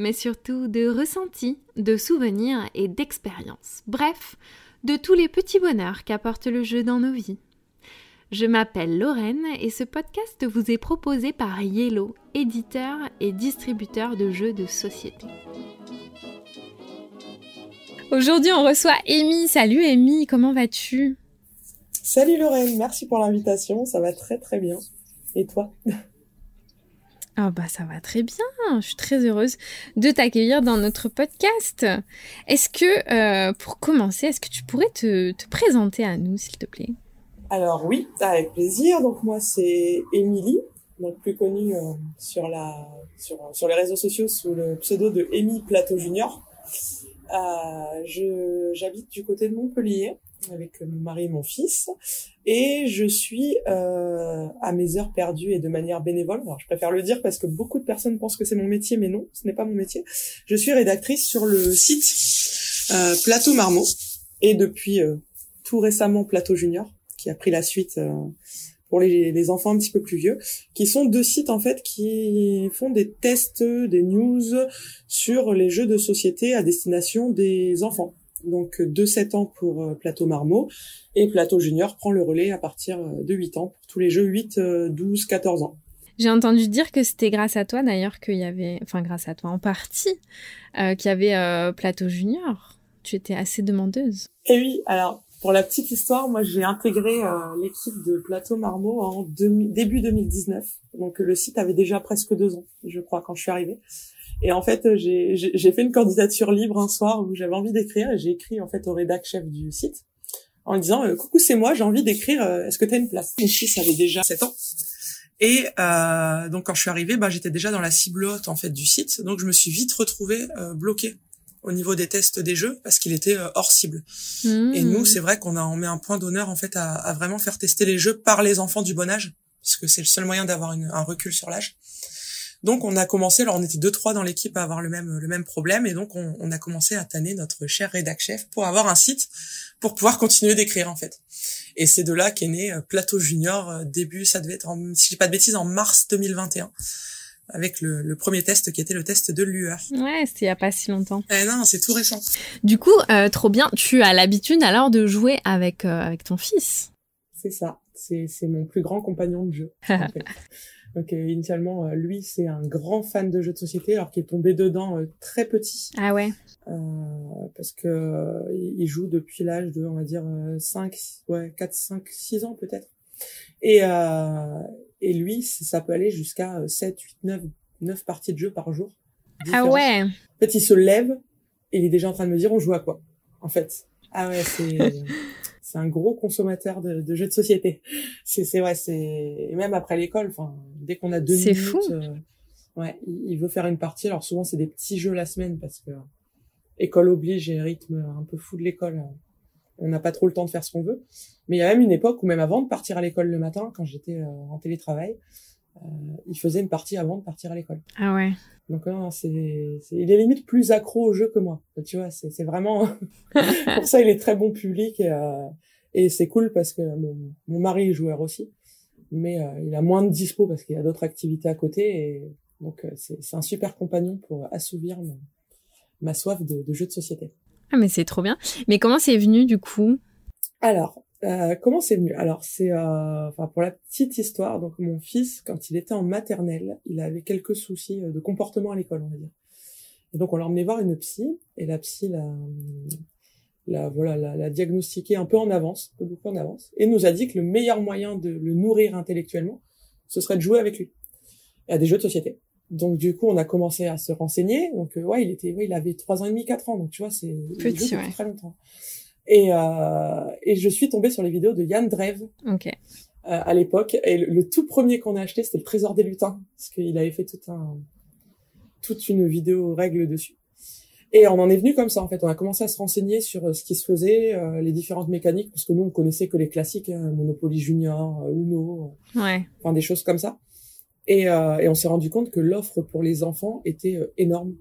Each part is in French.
mais surtout de ressentis, de souvenirs et d'expériences. Bref, de tous les petits bonheurs qu'apporte le jeu dans nos vies. Je m'appelle Lorraine et ce podcast vous est proposé par Yellow, éditeur et distributeur de jeux de société. Aujourd'hui, on reçoit Amy. Salut Amy, comment vas-tu? Salut Lorraine, merci pour l'invitation, ça va très très bien. Et toi? Ah bah ça va très bien, je suis très heureuse de t'accueillir dans notre podcast. Est-ce que, euh, pour commencer, est-ce que tu pourrais te, te présenter à nous, s'il te plaît? Alors oui, avec plaisir. Donc moi c'est Émilie, donc plus connue euh, sur les réseaux sociaux sous le pseudo de Amy Plateau Junior. Euh, j'habite du côté de Montpellier avec mon mari et mon fils et je suis euh, à mes heures perdues et de manière bénévole. Alors je préfère le dire parce que beaucoup de personnes pensent que c'est mon métier, mais non, ce n'est pas mon métier. Je suis rédactrice sur le site euh, Plateau Marmot et depuis euh, tout récemment Plateau Junior qui a pris la suite euh, pour les, les, enfants un petit peu plus vieux, qui sont deux sites en fait qui font des tests, des news sur les jeux de société à destination des enfants. Donc de 7 ans pour euh, Plateau Marmot et Plateau Junior prend le relais à partir euh, de 8 ans pour tous les jeux 8, 12, 14 ans. J'ai entendu dire que c'était grâce à toi d'ailleurs qu'il y avait, enfin grâce à toi en partie, euh, qu'il y avait euh, Plateau Junior. Tu étais assez demandeuse. Et oui, alors pour la petite histoire, moi j'ai intégré euh, l'équipe de Plateau Marmot en demi, début 2019. Donc le site avait déjà presque deux ans, je crois, quand je suis arrivée. Et en fait, j'ai fait une candidature libre un soir où j'avais envie d'écrire et j'ai écrit en fait au rédac chef du site en disant euh, coucou c'est moi, j'ai envie d'écrire, euh, est-ce que tu as une place? Mon fils avait déjà 7 ans. Et euh, donc quand je suis arrivée, bah, j'étais déjà dans la cible haute en fait du site, donc je me suis vite retrouvée euh, bloquée au niveau des tests des jeux parce qu'il était euh, hors cible. Mmh. Et nous, c'est vrai qu'on a on met un point d'honneur en fait à, à, vraiment faire tester les jeux par les enfants du bon âge parce que c'est le seul moyen d'avoir un recul sur l'âge. Donc on a commencé, alors on était deux trois dans l'équipe à avoir le même le même problème et donc on, on a commencé à tanner notre cher rédac chef pour avoir un site pour pouvoir continuer d'écrire en fait. Et c'est de là qu'est né euh, Plateau Junior début, ça devait être en, si j'ai pas de bêtises en mars 2021 avec le, le, premier test qui était le test de lueur. Ouais, c'était il y a pas si longtemps. Eh non, c'est tout récent. Du coup, euh, trop bien. Tu as l'habitude alors de jouer avec euh, avec ton fils? C'est ça. C'est c'est mon plus grand compagnon de jeu. en fait. Donc euh, initialement, euh, lui, c'est un grand fan de jeux de société, alors qu'il est tombé dedans euh, très petit. Ah ouais. parce que il joue depuis l'âge de, on va dire, 5, ouais, 4, 5, 6 ans peut-être. Et et lui, ça peut aller jusqu'à 7, 8, 9, 9 parties de jeu par jour. Ah ouais. En fait, il se lève et il est déjà en train de me dire on joue à quoi En fait. Ah ouais, c'est c'est un gros consommateur de, de jeux de société. C'est c'est ouais, c'est même après l'école, enfin dès qu'on a deux minutes, fou. Euh, ouais, il, il, veut faire une partie. Alors souvent c'est des petits jeux la semaine parce que école oblige et rythme un peu fou de l'école. On n'a pas trop le temps de faire ce qu'on veut. Mais il y a même une époque où même avant de partir à l'école le matin, quand j'étais euh, en télétravail, euh, il faisait une partie avant de partir à l'école. Ah ouais. Donc non, c'est, il est limite plus accro au jeu que moi. Tu vois, c'est, c'est vraiment pour ça il est très bon public et, euh, et c'est cool parce que mon, mon mari est joueur aussi, mais euh, il a moins de dispo parce qu'il a d'autres activités à côté et donc euh, c'est, c'est un super compagnon pour assouvir ma soif de, de jeux de société. Ah mais c'est trop bien. Mais comment c'est venu du coup? Alors euh, comment c'est venu? Alors c'est, euh, enfin pour la petite histoire, donc mon fils, quand il était en maternelle, il avait quelques soucis de comportement à l'école, on va dire. Et donc on l'a emmené voir une psy, et la psy l'a, la voilà, la, la diagnostiqué un peu en avance, un peu beaucoup en avance, et nous a dit que le meilleur moyen de le nourrir intellectuellement, ce serait de jouer avec lui, à des jeux de société. Donc du coup, on a commencé à se renseigner. Donc euh, ouais, il était, ouais, il avait trois ans et demi, quatre ans. Donc tu vois, c'est petit, ouais. très longtemps. Et, euh, et je suis tombée sur les vidéos de Yann Drev okay. euh, à l'époque. Et le, le, tout premier qu'on a acheté, c'était le Trésor des lutins, parce qu'il avait fait tout un, toute une vidéo règle dessus. Et on en est venu comme ça en fait. On a commencé à se renseigner sur euh, ce qui se faisait, euh, les différentes mécaniques, parce que nous on connaissait que les classiques, hein, Monopoly Junior, Uno, Ouais. enfin des choses comme ça. Et, euh, et on s'est rendu compte que l'offre pour les enfants était énorme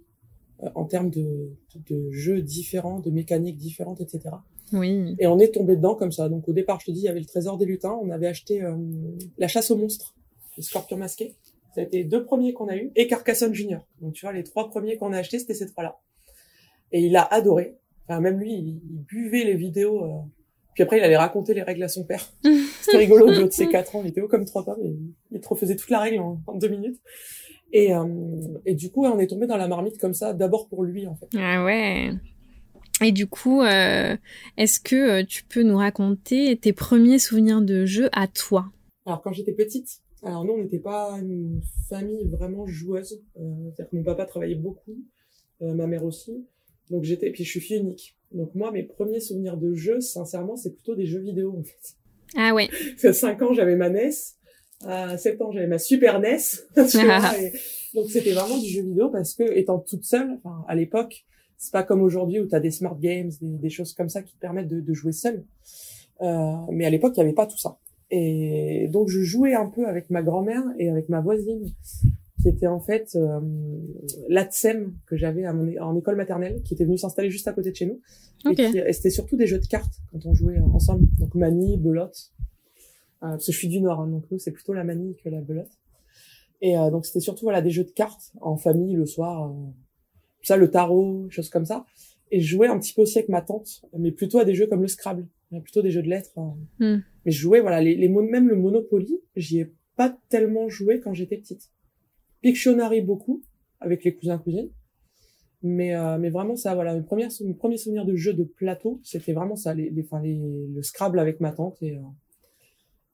euh, en termes de, de jeux différents, de mécaniques différentes, etc. Oui. Et on est tombé dedans comme ça. Donc au départ, je te dis, il y avait le trésor des lutins. On avait acheté euh, la chasse aux monstres, le scorpion masqué. Ça a été les deux premiers qu'on a eu et Carcassonne Junior. Donc tu vois, les trois premiers qu'on a achetés, c'était ces trois-là. Et il a adoré. Enfin, même lui, il, buvait les vidéos. euh, Puis après, il allait raconter les règles à son père. C'était rigolo, le de ses quatre ans, il était haut comme trois pommes, et il te refaisait toute la règle en, en deux minutes. Et, euh, et du coup, on est tombé dans la marmite comme ça, d'abord pour lui, en fait. Ah ouais. Et du coup, euh, est-ce que euh, tu peux nous raconter tes premiers souvenirs de jeu à toi? Alors, quand j'étais petite, alors nous, on n'était pas une famille vraiment joueuse. Euh, C'est-à-dire que mon papa travaillait beaucoup, euh, ma mère aussi. Donc j'étais, puis je suis fille unique. Donc moi, mes premiers souvenirs de jeu, sincèrement, c'est plutôt des jeux vidéo, en fait. Ah ouais. à 5 ans, j'avais ma NES. À 7 ans, j'avais ma Super NES. vois, et donc, c'était vraiment du jeu vidéo parce que, étant toute seule, à l'époque, c'est pas comme aujourd'hui où tu as des smart games, des, des, choses comme ça qui te permettent de, de jouer seule. Euh, mais à l'époque, il n'y avait pas tout ça. Et donc, je jouais un peu avec ma grand-mère et avec ma voisine, qui était en fait euh, l'ATSEM que j'avais à mon, en école maternelle, qui était venue s'installer juste à côté de chez nous. Ok. Et, c'était surtout des jeux de cartes quand on jouait ensemble. Donc manie, belote. Euh, parce que je suis du Nord, hein, donc nous c'est plutôt la manie que la belote. Et euh, donc c'était surtout voilà des jeux de cartes en famille le soir. Ça, le tarot, choses comme ça. Et je jouais un petit peu aussi avec ma tante, mais plutôt à des jeux comme le Scrabble, plutôt des jeux de lettres. hein. Hmm. Mais je jouais voilà les, les même le Monopoly, j'y ai pas tellement joué quand j'étais petite. Pictionary beaucoup avec les cousins cousines. Mais euh, mais vraiment ça voilà mes premiers mes premiers souvenirs de jeux de plateau c'était vraiment ça les les enfin les le Scrabble avec ma tante et euh,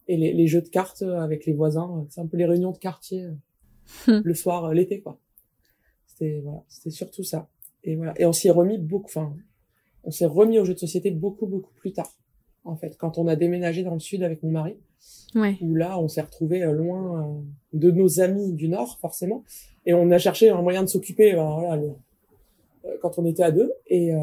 et les, les jeux de cartes avec les voisins c'est un peu les réunions de quartier euh, le soir euh, l'été quoi c'était voilà c'était surtout ça. Et voilà. Et on s'y est remis beaucoup enfin on s'est remis aux jeux de société beaucoup beaucoup plus tard en fait quand on a déménagé dans le sud avec mon mari. Ouais. où là on s'est retrouvé loin euh, de nos amis du nord forcément. Et on a cherché un moyen de s'occuper ben, voilà, le- euh, quand on était à deux. Et euh,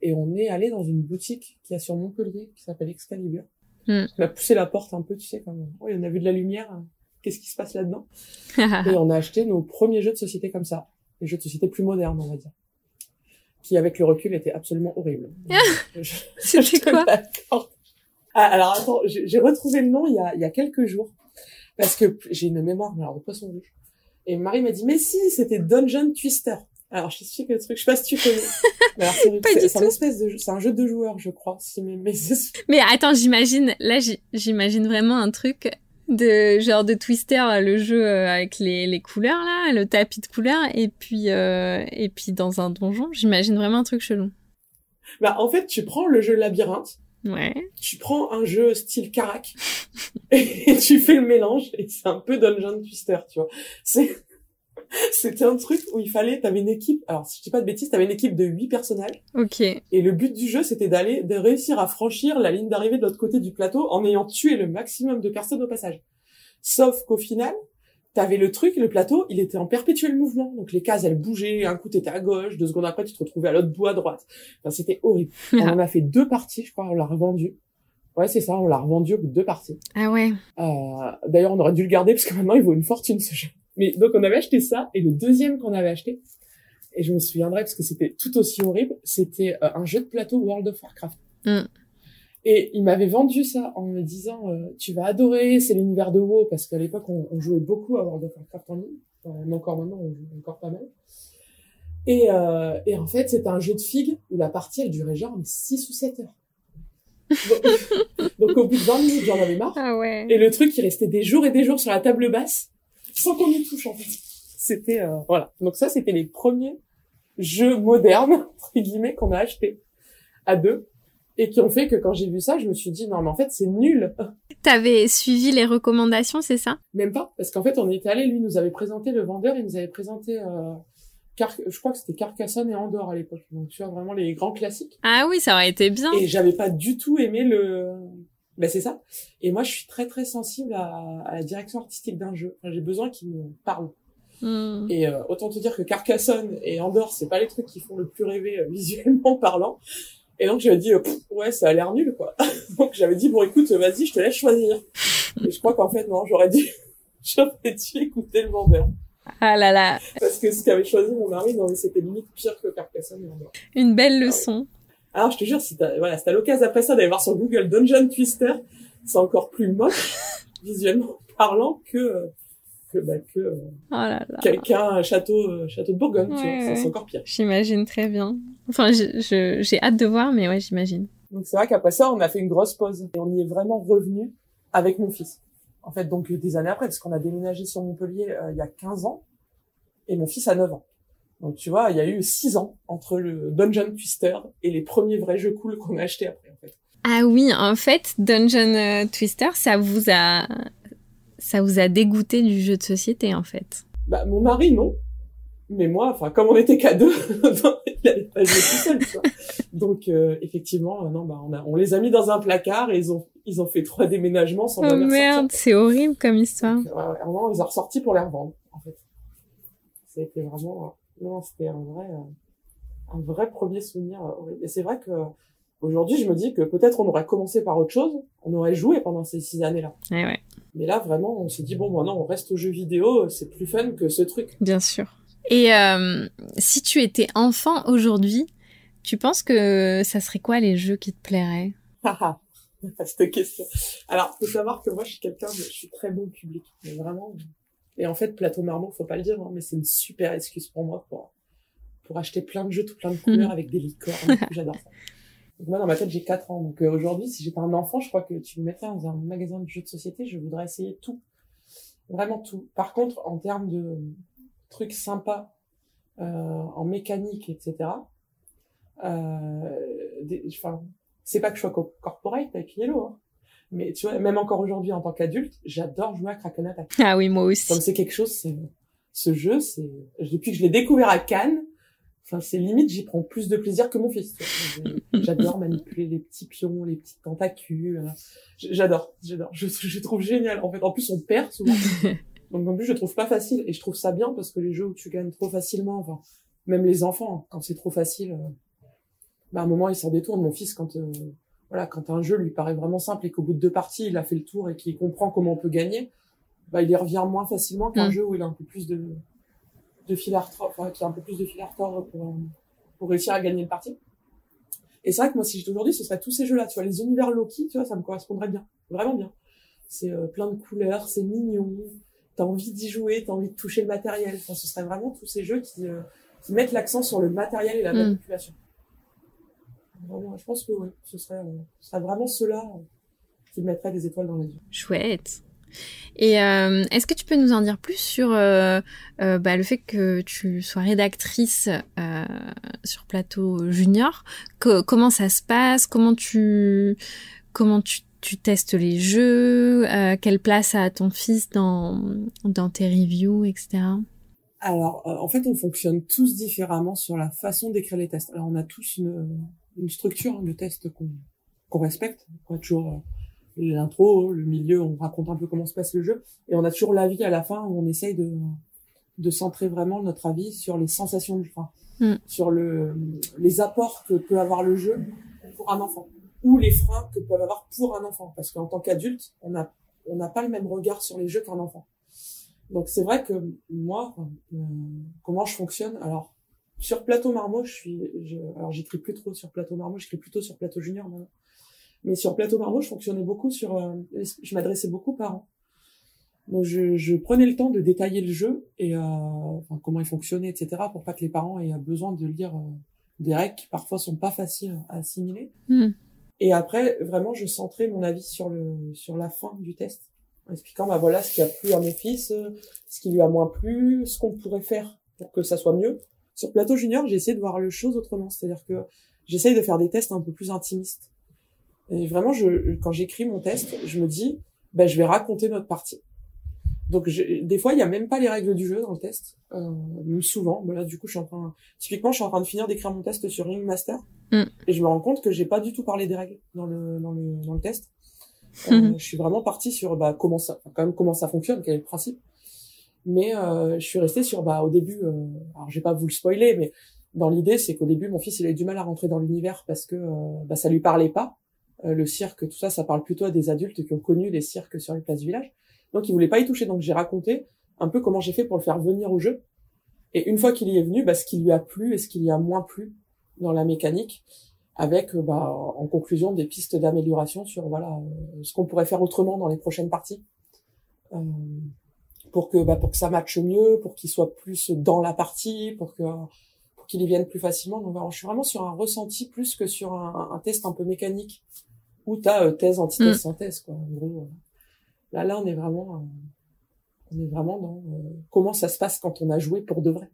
et on est allé dans une boutique qui a sur Montpellier qui s'appelle Excalibur. Hmm. on a poussé la porte un peu tu sais comme oh, on a vu de la lumière hein. qu'est-ce qui se passe là-dedans? Et on a acheté nos premiers jeux de société comme ça les jeux de société plus modernes on va dire qui avec le recul étaient absolument horribles C'était quoi. Ah, alors attends, j'ai retrouvé le nom il y a, il y a quelques jours parce que j'ai une mémoire mais alors de poisson rouge. Et Marie m'a dit mais si c'était Dungeon Twister. Alors je sais que le truc, je sais pas si tu connais. Alors, c'est un espèce de jeu- c'est un jeu de joueurs je crois. Si mes, mes Mais attends, j'imagine, là, j'imagine vraiment un truc de genre de Twister, le jeu euh, avec les, les couleurs là, le tapis de couleurs, et puis euh, et puis dans un donjon, j'imagine vraiment un truc chelou. bah en fait tu prends le jeu labyrinthe, Ouais. tu prends un jeu style Carac et tu fais le mélange et c'est un peu Dungeon Twister tu vois. C'est c'était un truc où il fallait, t'avais une équipe, alors si je dis pas de bêtises, t'avais une équipe de huit personnages Ok. Et le but du jeu, c'était d'aller, de réussir à franchir la ligne d'arrivée de l'autre côté du plateau en ayant tué le maximum de personnes au passage. Sauf qu'au final, t'avais le truc, le plateau, il était en perpétuel mouvement. Donc les cases, elles bougeaient, un coup t'étais à gauche, deux secondes après tu te retrouvais à l'autre bout à droite. Enfin, c'était horrible. On en a fait deux parties, je crois, on l'a revendu. Ouais, c'est ça, on l'a revendu au bout de deux parties. Ah ouais. Euh, D'ailleurs, on aurait dû le garder parce que maintenant il vaut une fortune ce jeu. Mais donc on avait acheté ça et le deuxième qu'on avait acheté, et je me souviendrai parce que c'était tout aussi horrible, c'était euh, un jeu de plateau World of Warcraft. Mm. Et il m'avait vendu ça en me disant euh, tu vas adorer, c'est l'univers de WoW parce qu'à l'époque on, on jouait beaucoup à World of Warcraft en ligne, Enfin, encore maintenant on joue encore pas mal. Et, euh, et en fait c'était un jeu de figues où la partie elle durait genre 6 ou 7 heures. Donc, donc au bout de 20 minutes j'en avais marre. Ah ouais. Et le truc, il restait des jours et des jours sur la table basse, sans qu'on y touche, en fait. C'était, euh, voilà. Donc ça, c'était les premiers jeux modernes, entre guillemets, qu'on a achetés à deux. Et qui ont fait que quand j'ai vu ça, je me suis dit, non, mais en fait, c'est nul. T'avais suivi les recommandations, c'est ça? Même pas. Parce qu'en fait, on était allé, lui nous avait présenté le vendeur, il nous avait présenté, euh, Car... je crois que c'était Carcassonne et Andorre à l'époque. Donc, tu vois, vraiment les grands classiques. Ah oui, ça aurait été bien. Et j'avais pas du tout aimé le. Ben c'est ça. Et moi, je suis très très sensible à, à la direction artistique d'un jeu. Enfin, j'ai besoin qu'il me parle. Hmm. Et euh, autant te dire que Carcassonne et Andorre, c'est pas les trucs qui font le plus rêver euh, visuellement parlant. Et donc j'avais dit, euh, Pff, ouais, ça a l'air nul, quoi. donc j'avais dit, bon, écoute, vas-y, je te laisse choisir. Et je crois qu'en fait, non, j'aurais dû, j'aurais dû écouter le vendeur. Ah là là, Parce que ce qu'avait choisi mon mari, c'était limite pire que Carcassonne et Andorre. une belle leçon. Alors, je te jure, si t'as, voilà, si t'as l'occasion après ça d'aller voir sur Google Dungeon Twister, c'est encore plus moche, visuellement parlant, que, que, bah, que, euh, Oh là là. quelqu'un, château, euh, château de Bourgogne, tu vois, ouais. c'est encore pire. J'imagine très bien. Enfin, je- je- j'ai hâte de voir, mais ouais, j'imagine. Donc c'est vrai qu'après ça, on a fait une grosse pause et on y est vraiment revenu avec mon fils. En fait, donc des années après, parce qu'on a déménagé sur Montpellier euh, il y a 15 ans et mon fils a 9 ans. Donc tu vois, il y a eu 6 ans entre le Dungeon Twister et les premiers vrais jeux cool qu'on a achetés après, en fait. Ah oui, en fait, Dungeon euh, Twister, ça vous a, ça vous a dégoûté du jeu de société, en fait. Bah, mon mari, non. Mais moi, enfin, comme on était qu'à deux, il allait pas jouer tout seul, tu vois. Donc, euh, effectivement, euh, non, bah, on, a, on les a mis dans un placard et ils ont, ils ont fait trois déménagements sans Oh merde, c'est horrible comme histoire. Donc, ouais, ouais, vraiment, on les a ressortis pour les revendre, en fait. Ça a été vraiment, euh, non, c'était un vrai, euh, un vrai premier souvenir. euh, horrible. Et c'est vrai que, aujourd'hui, je me dis que peut-être on aurait commencé par autre chose, on aurait joué pendant ces six années-là. Ouais, Mais là, vraiment, on s'est dit, bon, maintenant, on reste aux jeux vidéo, c'est plus fun que ce truc. bien sûr. Et euh, si tu étais enfant aujourd'hui, tu penses que ça serait quoi les jeux qui te plairaient? Cette question. Alors, faut savoir que moi, je suis quelqu'un de, je suis très bon public, mais vraiment. Et en fait, Plateau Marmot, faut pas le dire, hein, mais c'est une super excuse pour moi pour, pour acheter plein de jeux, tout plein de couleurs Mhm. avec des licornes. J'adore ça. Donc moi, dans ma tête, j'ai 4 ans. Donc euh, aujourd'hui, si j'étais un enfant, je crois que tu me mettrais dans un magasin de jeux de société, je voudrais essayer tout. Vraiment tout. Par contre, en termes de trucs sympas, euh, en mécanique, etc., euh, des- enfin, c'est pas que je sois co- corporate avec Yellow, hein. Mais tu vois, même encore aujourd'hui en tant qu'adulte, j'adore jouer à Kraken Attack. Ah oui, moi aussi. Comme c'est quelque chose, c'est ce jeu, c'est depuis que je l'ai découvert à Cannes, enfin c'est limite j'y prends plus de plaisir que mon fils. J'adore manipuler les petits pions, les petites tentacules. euh, J'adore, j'adore. Je, je trouve génial. En fait, en plus on perd souvent. Donc en plus je trouve pas facile et je trouve ça bien parce que les jeux où tu gagnes trop facilement, enfin même les enfants quand c'est trop facile, euh, bah à un moment ils s'en détournent. Mon fils quand euh, voilà quand un jeu lui paraît vraiment simple et qu'au bout de deux parties il a fait le tour et qu'il comprend comment on peut gagner, bah il y revient moins facilement qu'un Mm. jeu où il a un peu plus de de fil à retordre, enfin qui a un peu plus de fil à retordre pour euh, pour réussir à gagner le parti. Et c'est vrai que moi si j'étais aujourd'hui ce serait tous ces jeux-là, tu vois les univers Loki, tu vois ça me correspondrait bien, vraiment bien. C'est euh, plein de couleurs, c'est mignon, t'as envie d'y jouer, t'as envie de toucher le matériel. Enfin, ce serait vraiment tous ces jeux qui, euh, qui mettent l'accent sur le matériel et la Mm. manipulation. Vraiment, je pense que oui, ce serait, euh, ce serait vraiment ceux-là euh, qui mettraient des étoiles dans les yeux. Chouette. Et euh, est-ce que tu peux nous en dire plus sur euh, euh, bah, le fait que tu sois rédactrice sur Plateau Junior? Co- Comment ça se passe? Comment tu comment tu, tu testes les jeux? Quelle place a ton fils dans dans tes reviews, etc. Alors, en fait, on fonctionne tous différemment sur la façon d'écrire les tests. Alors, on a tous une, une structure hein, de test qu'on qu'on respecte. On a toujours euh, l'intro, le milieu, on raconte un peu comment se passe le jeu, et on a toujours l'avis à la fin où on essaye de de centrer vraiment notre avis sur les sensations du enfin, Mm. sur le les apports que peut avoir le jeu pour un enfant ou les freins que peuvent avoir pour un enfant parce qu'en tant qu'adulte on a on n'a pas le même regard sur les jeux qu'un enfant donc c'est vrai que moi euh, comment je fonctionne alors sur plateau marmot je suis je, alors j'écris plus trop sur plateau marmot j'écris plutôt sur plateau junior maintenant mais sur plateau marmot je fonctionnais beaucoup sur euh, je m'adressais beaucoup aux parents donc je, je prenais le temps de détailler le jeu et euh, enfin, comment il fonctionnait, etc. pour pas que les parents aient besoin de lire euh, des règles qui parfois sont pas faciles à assimiler. Hmm. Et après, vraiment, je centrais mon avis sur le sur la fin du test, en expliquant bah voilà ce qui a plu à mon fils, euh, ce qui lui a moins plu, ce qu'on pourrait faire pour que ça soit mieux. Sur plateau junior, j'ai essayé de voir les choses autrement, c'est-à-dire que j'essaye de faire des tests un peu plus intimistes. Et vraiment, je, quand j'écris mon test, je me dis, bah, je vais raconter notre partie. Donc je- des fois il y a même pas les règles du jeu dans le test, euh, même souvent. Bah là du coup je suis en train, typiquement je suis en train de finir d'écrire mon test sur Ringmaster Mm. et je me rends compte que j'ai pas du tout parlé des règles dans le dans le dans le test. Euh, je suis vraiment partie sur bah comment ça, quand même comment ça fonctionne, quel est le principe. Mais je suis restée sur, bah, au début, alors j'ai pas vous le spoiler, mais dans l'idée, c'est qu'au début, mon fils, il a eu du mal à rentrer dans l'univers parce que bah, ça lui parlait pas. le cirque, tout ça, ça parle plutôt à des adultes qui ont connu les cirques sur les places du village. Donc, il voulait pas y toucher. Donc, j'ai raconté un peu comment j'ai fait pour le faire venir au jeu. Et une fois qu'il y est venu, bah, ce qui lui a plu et ce qui lui a moins plu dans la mécanique, avec bah, en conclusion des pistes d'amélioration sur voilà euh, ce qu'on pourrait faire autrement dans les prochaines parties euh, pour que bah, pour que ça matche mieux, pour qu'il soit plus dans la partie, pour que pour qu'il y vienne plus facilement. Donc je suis vraiment sur un ressenti plus que sur un, un test un peu mécanique où tu as euh, thèse, antithèse, mm. synthèse quoi. En gros, euh, là là on est vraiment on est vraiment dans euh, comment ça se passe quand on a joué pour de vrai.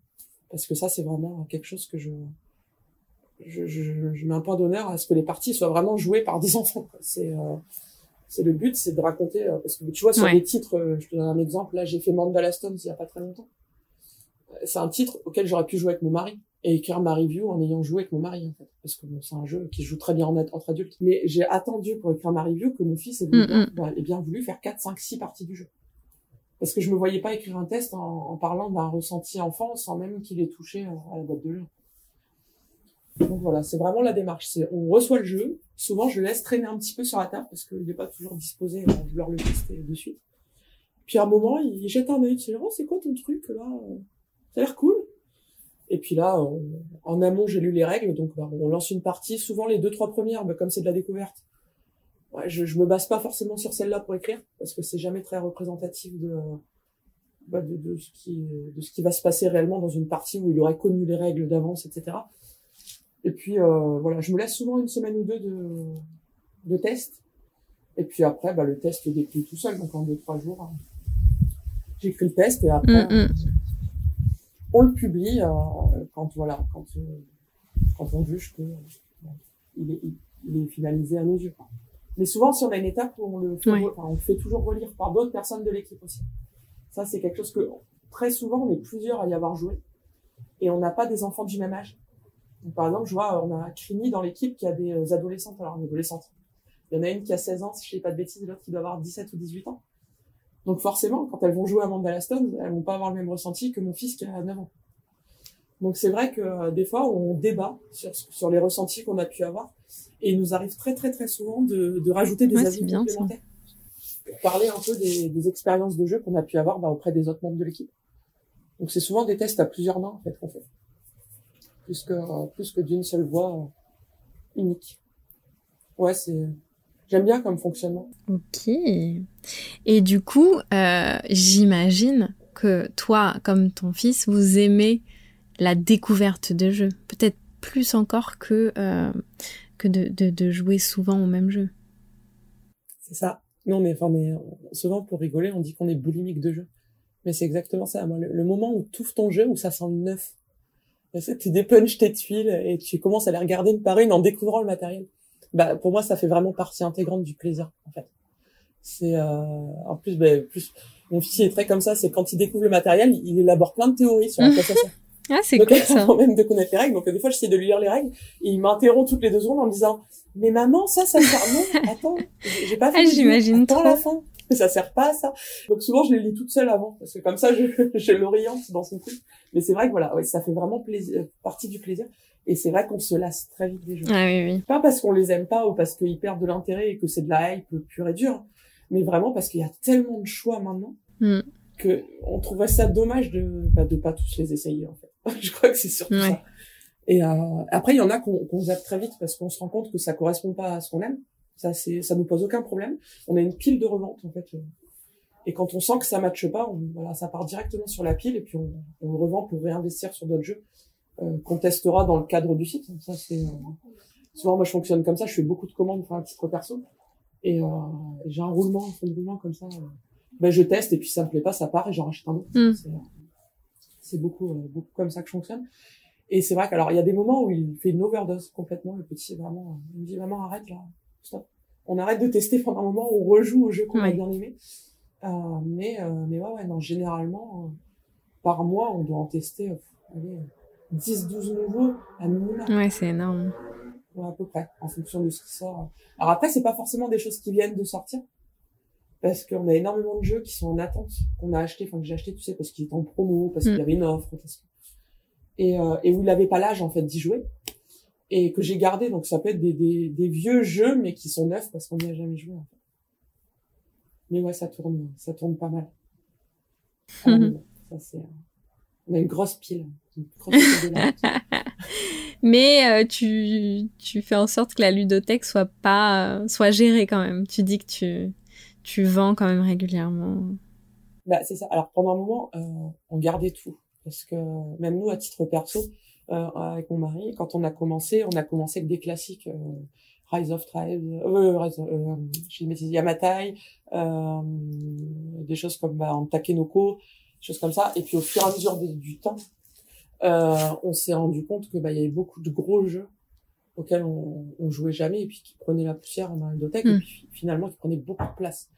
Parce que ça, c'est vraiment quelque chose que je, je, je, je mets un point d'honneur à ce que les parties soient vraiment jouées par des enfants. C'est euh, c'est le but, c'est de raconter. Euh, parce que tu vois, sur les titres, je te donne un exemple. Là, j'ai fait Mandala Stones il y a pas très longtemps. C'est un titre auquel j'aurais pu jouer avec mon mari et écrire ma review en ayant joué avec mon mari en fait parce que bon, c'est un jeu qui joue très bien en entre adultes mais j'ai attendu pour écrire ma review que mon fils ait, mm. Bah, ait bien voulu faire 4 5 6 parties du jeu parce que je me voyais pas écrire un test en, parlant d'un ressenti enfant sans même qu'il ait touché euh, à la boîte de jeu. Donc voilà, c'est vraiment la démarche. C'est on reçoit le jeu. Souvent, je laisse traîner un petit peu sur la table parce qu'il n'est pas toujours disposé à vouloir le tester de suite. Puis à un moment, il jette un œil. Il oh, c'est quoi ton truc là? Ça a l'air cool. Et puis là, en amont, j'ai lu les règles, donc bah, on lance une partie. Souvent, les deux trois premières, bah, comme c'est de la découverte, ouais, je, je me base pas forcément sur celle-là pour écrire parce que c'est jamais très représentatif de, bah, de, de, ce qui de ce qui va se passer réellement dans une partie où il aurait connu les règles d'avance, etc. Et puis euh, voilà, je me laisse souvent une semaine ou deux de de test. Et puis après, bah, le test décrit tout seul, donc en deux trois jours, hein. j'écris le test et après mm, mm. on le publie euh, quand voilà quand euh, quand on juge que euh, il est il est finalisé à nos yeux. Mais souvent, si on a une étape où on le fait, enfin, on fait toujours relire par d'autres personnes de l'équipe aussi. Ça, c'est quelque chose que très souvent, on est plusieurs à y avoir joué et on n'a pas des enfants du même âge. Donc, par exemple, je vois, on a Crimi dans l'équipe qui a des euh, adolescentes. Alors, une adolescente. Il y en a une qui a 16 ans, si je sais pas de bêtises, et l'autre qui doit avoir 17 ou 18 ans. Donc, forcément, quand elles vont jouer à Mandala Stone, elles vont pas avoir le même ressenti que mon fils qui a 9 ans. Donc, c'est vrai que euh, des fois, on débat sur, sur les ressentis qu'on a pu avoir. Et il nous arrive très très très souvent de, de rajouter des avis complémentaires pour parler un peu des, des expériences de jeu qu'on a pu avoir bah, auprès des autres membres de l'équipe. Donc c'est souvent des tests à plusieurs mains en fait qu'on fait, plus que plus que d'une seule voix euh, unique. Ouais, c'est j'aime bien comme fonctionnement. Ok. Et du coup, euh, j'imagine que toi, comme ton fils, vous aimez la découverte de jeux, peut-être plus encore que euh, que de, de, de jouer souvent au même jeu. C'est ça. Non, mais enfin, mais souvent pour rigoler, on dit qu'on est boulimique de jeu. Mais c'est exactement ça. Le, moment où tu ouvres ton jeu, où ça sent le neuf, tu dépunches tes tuiles et tu commences à les regarder une par une en découvrant le matériel. Bah, pour moi, ça fait vraiment partie intégrante du plaisir, en fait. C'est euh, en plus, bah, plus mon fils est très comme ça. C'est quand il découvre le matériel, il élabore plein de théories sur la ça ah, c'est cool ça. même de connaître les règles. Donc des fois, j'essaie de lui lire les règles et il m'interrompt toutes les deux secondes en me disant "Mais maman, ça, ça sert non Attends, j'ai pas fait. Ah, j'imagine trop. la fin. Ça sert pas à ça. Donc souvent, je les lis toute seule avant parce que comme ça, je, je l'oriente dans son truc. Mais c'est vrai que voilà, ouais, ça fait vraiment plaisir, partie du plaisir. Et c'est vrai qu'on se lasse très vite des jeux. Ah, oui, oui. Pas parce qu'on les aime pas ou parce qu'ils perdent de l'intérêt et que c'est de la hype pure et dure, mais vraiment parce qu'il y a tellement de choix maintenant. Mm. que on trouverait ça dommage de bah, de pas tous les essayer en fait. je crois que c'est surtout ça. Et euh, après, il y en a qu'on qu zappe très vite parce qu'on se rend compte que ça correspond pas à ce qu'on aime. Ça, c'est, ça nous pose aucun problème. On a une pile de revente en fait. Et quand on sent que ça matche pas, on, voilà, ça part directement sur la pile et puis on, on le revend pour réinvestir sur d'autres jeux euh, qu'on testera dans le cadre du site. Ça, c'est euh, souvent moi je fonctionne comme ça. Je fais beaucoup de commandes pour un titre perso et euh, j'ai un roulement, un fond de roulement comme ça. Ben, je teste et puis ça me plaît pas, ça part et j'en rachète un autre. Mm. C'est beaucoup, euh, beaucoup comme ça que je fonctionne. Et c'est vrai qu'alors il y a des moments où il fait une overdose complètement. Le petit vraiment, il me dit vraiment arrête là, stop. On arrête de tester pendant un moment, on rejoue au jeu qu'on a bien aimé. Euh, mais euh, mais ouais, ouais non, généralement euh, par mois on doit en tester allez, 10 12 nouveaux à minimum. Ouais, c'est énorme. Ouais, à peu près en fonction de ce qui sort. Alors après c'est pas forcément des choses qui viennent de sortir parce qu'on a énormément de jeux qui sont en attente, qu'on a acheté, enfin que j'ai acheté, tu sais, parce qu'il était en promo, parce qu'il y Mm. avait une offre, parce que- et, euh, et il n'avait pas l'âge en fait d'y jouer, et que j'ai gardé. Donc ça peut être des, des, des vieux jeux, mais qui sont neufs parce qu'on n'y a jamais joué. En fait. Mais ouais, ça tourne, ça tourne pas mal. Maison. Ça, c'est, euh, on a une grosse pile, une grosse pile de la- Mais euh, tu, tu fais en sorte que la ludothèque soit pas euh, soit gérée quand même. Tu dis que tu tu vends quand même régulièrement. Bah, c'est ça. Alors pendant un moment, euh, on gardait tout parce que même nous, à titre perso, avec mon mari, quand on a commencé, on a commencé avec des classiques. euh, Rise of Tribes, euh, Rise of- euh, je dis Yamatai, euh, des choses comme bah, en Takenoko, des choses comme ça. Et puis au fur et à mesure du, du temps, euh, on s'est rendu compte que bah il y avait beaucoup de gros jeux auxquels on, on jouait jamais et puis qui prenaient la poussière dans la ludothèque et Mm. puis finalement qui prenaient beaucoup de place.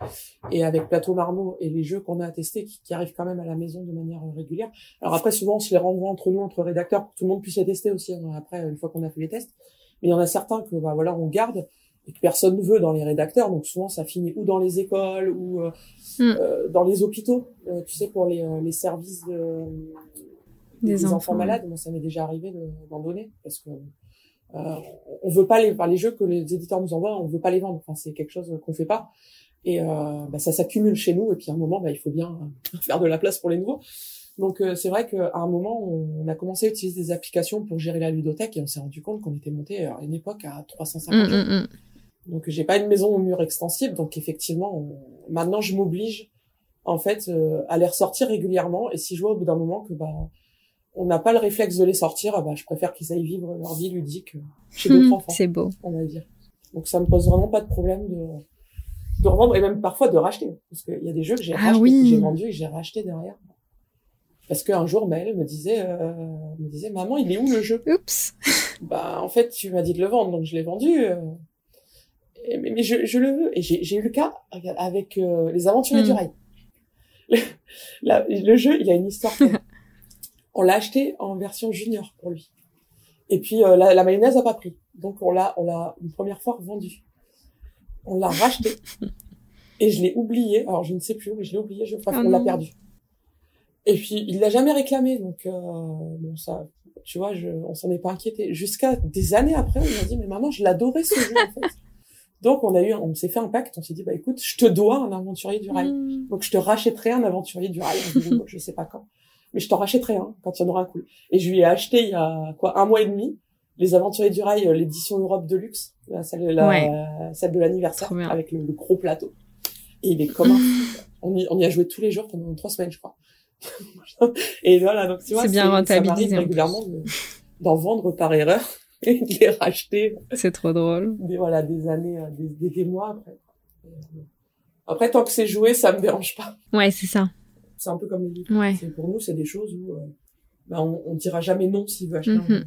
Et avec Plateau Marmot et les jeux qu'on a testés qui, qui arrivent quand même à la maison de manière euh, régulière. Alors après souvent on se les renvoie entre nous entre rédacteurs pour que tout le monde puisse les tester aussi hein, après une fois qu'on a fait les tests. Mais il y en a certains que bah voilà on garde et que personne ne veut dans les rédacteurs donc souvent ça finit ou dans les écoles ou euh, Mm. euh, dans les hôpitaux euh, tu sais pour les, euh, les services de, Des des, enfants, enfants, malades moi ça m'est déjà arrivé de- d'en donner parce que euh, on veut pas les enfin, les jeux que les éditeurs nous envoient on veut pas les vendre enfin c'est quelque chose qu'on fait pas et euh, bah, ça s'accumule chez nous et puis à un moment bah, il faut bien euh, faire de la place pour les nouveaux donc euh, c'est vrai qu'à un moment on, on a commencé à utiliser des applications pour gérer la ludothèque et on s'est rendu compte qu'on était monté à une époque à 350 Hum, jeux. hum, hum. Donc j'ai pas une maison au mur extensible, donc effectivement, on- maintenant je m'oblige en fait euh, à les ressortir régulièrement. Et si je vois au bout d'un moment que bah on n'a pas le réflexe de les sortir, ah bah je préfère qu'ils aillent vivre leur vie ludique euh, chez d'autres Hum, enfants, C'est beau. on va dire. Donc ça me pose vraiment pas de problème de de revendre et même parfois de racheter, parce qu'il y a des jeux que j'ai Ah oui. que j'ai vendus et que j'ai racheté derrière. Parce qu'un jour, Maëlle me disait, euh, me disait, maman, il est où le jeu? Oups. bah en fait tu m'as dit de le vendre donc je l'ai vendu euh, et- mais, mais je, je le veux et j'ai j'ai eu le cas avec euh, les aventuriers Mm. du rail le, la- le jeu il a une histoire. on l'a acheté en version junior pour lui et puis euh, la, la mayonnaise a pas pris donc on l'a on l'a une première fois vendu on l'a racheté et je l'ai oublié alors je ne sais plus où mais je l'ai oublié je crois Oh qu'on l'a perdu et puis il l'a jamais réclamé donc euh, bon ça tu vois, je, on s'en est pas inquiété. Jusqu'à des années après, on m'a dit, mais maman, je l'adorais ce jeu, en fait. Donc, on a eu, on s'est fait un pacte, on s'est dit, bah, écoute, je te dois un aventurier du rail. Hum. Donc, je te rachèterai un aventurier du rail. Je sais pas quand. Mais je t'en rachèterai un quand il y en aura un cool. Et je lui ai acheté il y a, quoi, un mois et demi, les aventuriers du rail, euh, l'édition Europe de luxe, la, celle, de la, celle de l'anniversaire, avec le, le gros plateau. Et il est comme un fou. On y, on y a joué tous les jours pendant trois semaines, je crois. et voilà, donc tu vois, C'est bien ça rentabilisé, m'arrive en régulièrement de- d'en vendre par erreur et de les racheter C'est trop drôle. des, voilà, des années, euh, des, des, des mois après. Euh, Après, tant que c'est joué, ça me dérange pas. Ouais, c'est ça. C'est un peu comme les livres. Ouais. Pour nous, c'est des choses où euh, bah, on, on dira jamais non s'il veut acheter un Mhm. jeu.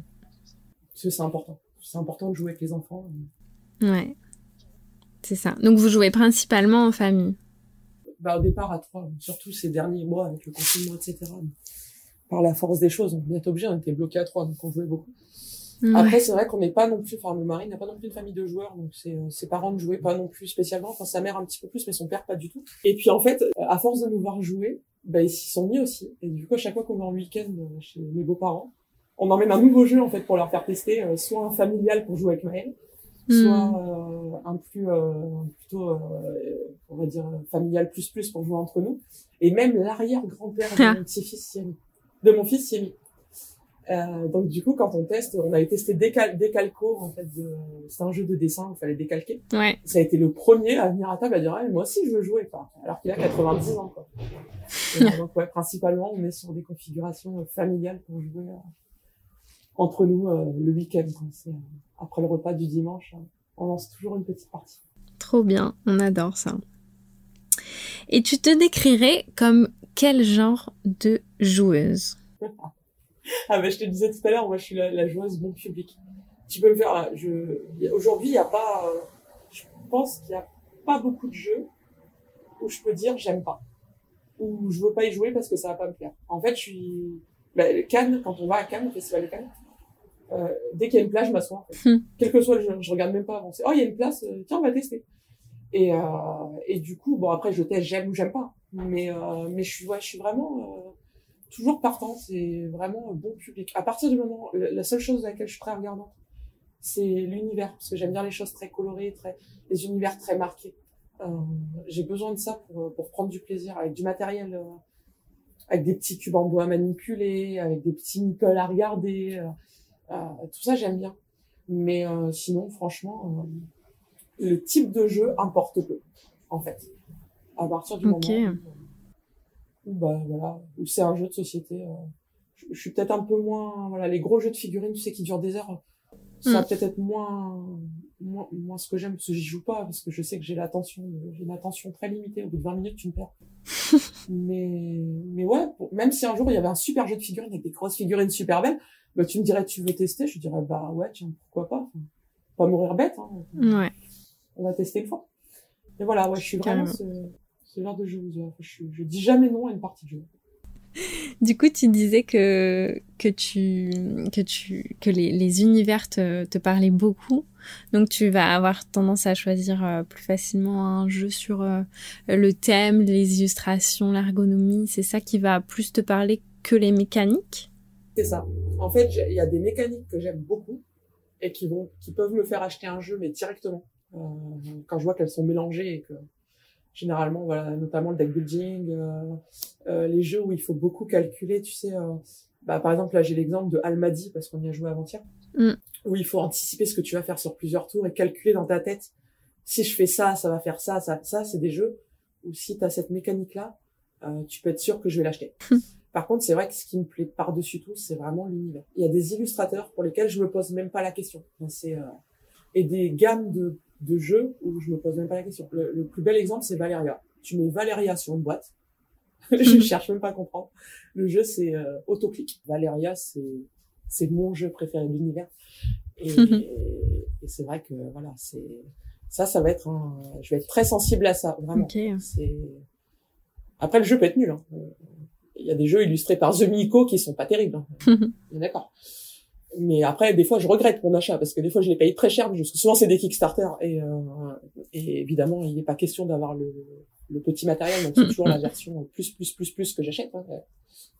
Parce que c'est important. C'est important de jouer avec les enfants. Ouais. C'est ça. Donc vous jouez principalement en famille? Bah, au départ, à trois, surtout ces derniers mois avec le confinement, etc. Par la force des choses, on est obligé, on était bloqué à trois, donc on jouait beaucoup. Ouais. Après, c'est vrai qu'on n'est pas non plus, enfin, mon mari n'a pas non plus une famille de joueurs, donc euh, ses parents ne jouaient pas non plus spécialement, enfin, sa mère un petit peu plus, mais son père pas du tout. Et puis, en fait, euh, à force de nous voir jouer, bah, ils s'y sont mis aussi. Et du coup, à chaque fois qu'on va en week-end euh, chez mes beaux-parents, on emmène un nouveau jeu, en fait, pour leur faire tester, euh, soit un familial pour jouer avec Maël, Hmm. soit euh, un plus, euh, plutôt, euh, on va dire, familial plus plus pour jouer entre nous. Et même l'arrière-grand-père Ah. de mon petit-fils. De mon fils mis. Euh, donc du coup, quand on teste, on avait testé Décal Décalco, en fait, de... c'est un jeu de dessin il fallait décalquer. Ouais. Ça a été le premier à venir à table à dire ah, moi aussi je veux jouer, quoi. alors qu'il a 90 ans. Quoi. Et, donc ouais, principalement, on est sur des configurations euh, familiales pour jouer euh, entre nous euh, le week-end. après le repas du dimanche, on lance toujours une petite partie. Trop bien. On adore ça. Et tu te décrirais comme quel genre de joueuse? Ah ben je te disais tout à l'heure, moi je suis la, la joueuse bon public. Tu peux me faire, là, je, aujourd'hui il y a pas, euh, je pense qu'il y a pas beaucoup de jeux où je peux dire j'aime pas, ou je veux pas y jouer parce que ça va pas me plaire. En fait je suis, ben, Cannes, quand on va à Cannes, au festival de Cannes, euh, dès qu'il y a une place je m'assois. En fait. Hmm. Quel que soit le jeu, je regarde même pas avancer. Oh il y a une place, euh, tiens on va tester. Et, euh, et du coup, bon après je teste, j'aime ou j'aime pas, mais mais je suis ouais, je suis vraiment toujours partant. C'est vraiment un bon public. À partir du moment, la seule chose à laquelle je suis très regardante, c'est l'univers parce que j'aime bien les choses très colorées, très les univers très marqués. Euh, j'ai besoin de ça pour pour prendre du plaisir avec du matériel, euh, avec des petits cubes en bois à manipuler, avec des petits nipples à regarder. Euh, tout ça j'aime bien. Mais sinon, franchement le type de jeu importe peu, en fait. À partir du moment où, bah, voilà, où c'est un jeu de société, euh, je, suis peut-être un peu moins, voilà, les gros jeux de figurines, tu sais, qui durent des heures, ça va mm. peut-être être moins, moins, moins, ce que j'aime, parce que j'y joue pas, parce que je sais que j'ai l'attention, j'ai une attention très limitée, au bout de 20 minutes, tu me perds. mais, mais ouais, même si un jour il y avait un super jeu de figurines avec des grosses figurines super belles, bah, tu me dirais, tu veux tester? Je dirais, bah ouais, tiens, pourquoi pas? pas mourir bête, hein. Ouais on va tester une fois. Et voilà, ouais, je suis vraiment ce, ce, genre de jeu. Je, je dis jamais non à une partie de jeu. Du coup, tu disais que que tu que tu que les, les univers te, te parlaient beaucoup, donc tu vas avoir tendance à choisir euh, plus facilement un jeu sur euh, le thème, les illustrations, l'ergonomie. C'est ça qui va plus te parler que les mécaniques? C'est ça. En fait, il y a des mécaniques que j'aime beaucoup et qui vont qui peuvent me faire acheter un jeu mais directement. Euh, quand je vois qu'elles sont mélangées et que généralement, voilà, notamment le deck building, euh, euh, les jeux où il faut beaucoup calculer, tu sais. bah, par exemple, là, j'ai l'exemple de Almadi parce qu'on y a joué avant-hier, mm. où il faut anticiper ce que tu vas faire sur plusieurs tours et calculer dans ta tête si je fais ça, ça va faire ça, ça, ça. C'est des jeux où si tu as cette mécanique-là, euh, tu peux être sûr que je vais l'acheter. Par contre, c'est vrai que ce qui me plaît par-dessus tout, c'est vraiment l'univers. Il y a des illustrateurs pour lesquels je me pose même pas la question. C'est euh, et des gammes de de jeux où je me pose même pas la question. Le, plus bel exemple, c'est Valeria. Tu mets Valeria sur une boîte. je mhm. cherche même pas à comprendre. Le jeu, c'est euh, autoclic. Valeria, c'est c'est mon jeu préféré de l'univers. Et, mhm. et, c'est vrai que voilà, c'est ça, ça va être un. Je vais être très sensible à ça, vraiment. C'est après le jeu peut être nul. Hein. Il y a des jeux illustrés par The Miko qui sont pas terribles. Hein. D'accord mais après des fois je regrette mon achat parce que des fois je les paye très cher parce que souvent c'est des Kickstarter et, euh, et évidemment il n'est pas question d'avoir le, le, petit matériel donc c'est toujours la version plus plus plus plus que j'achète hein,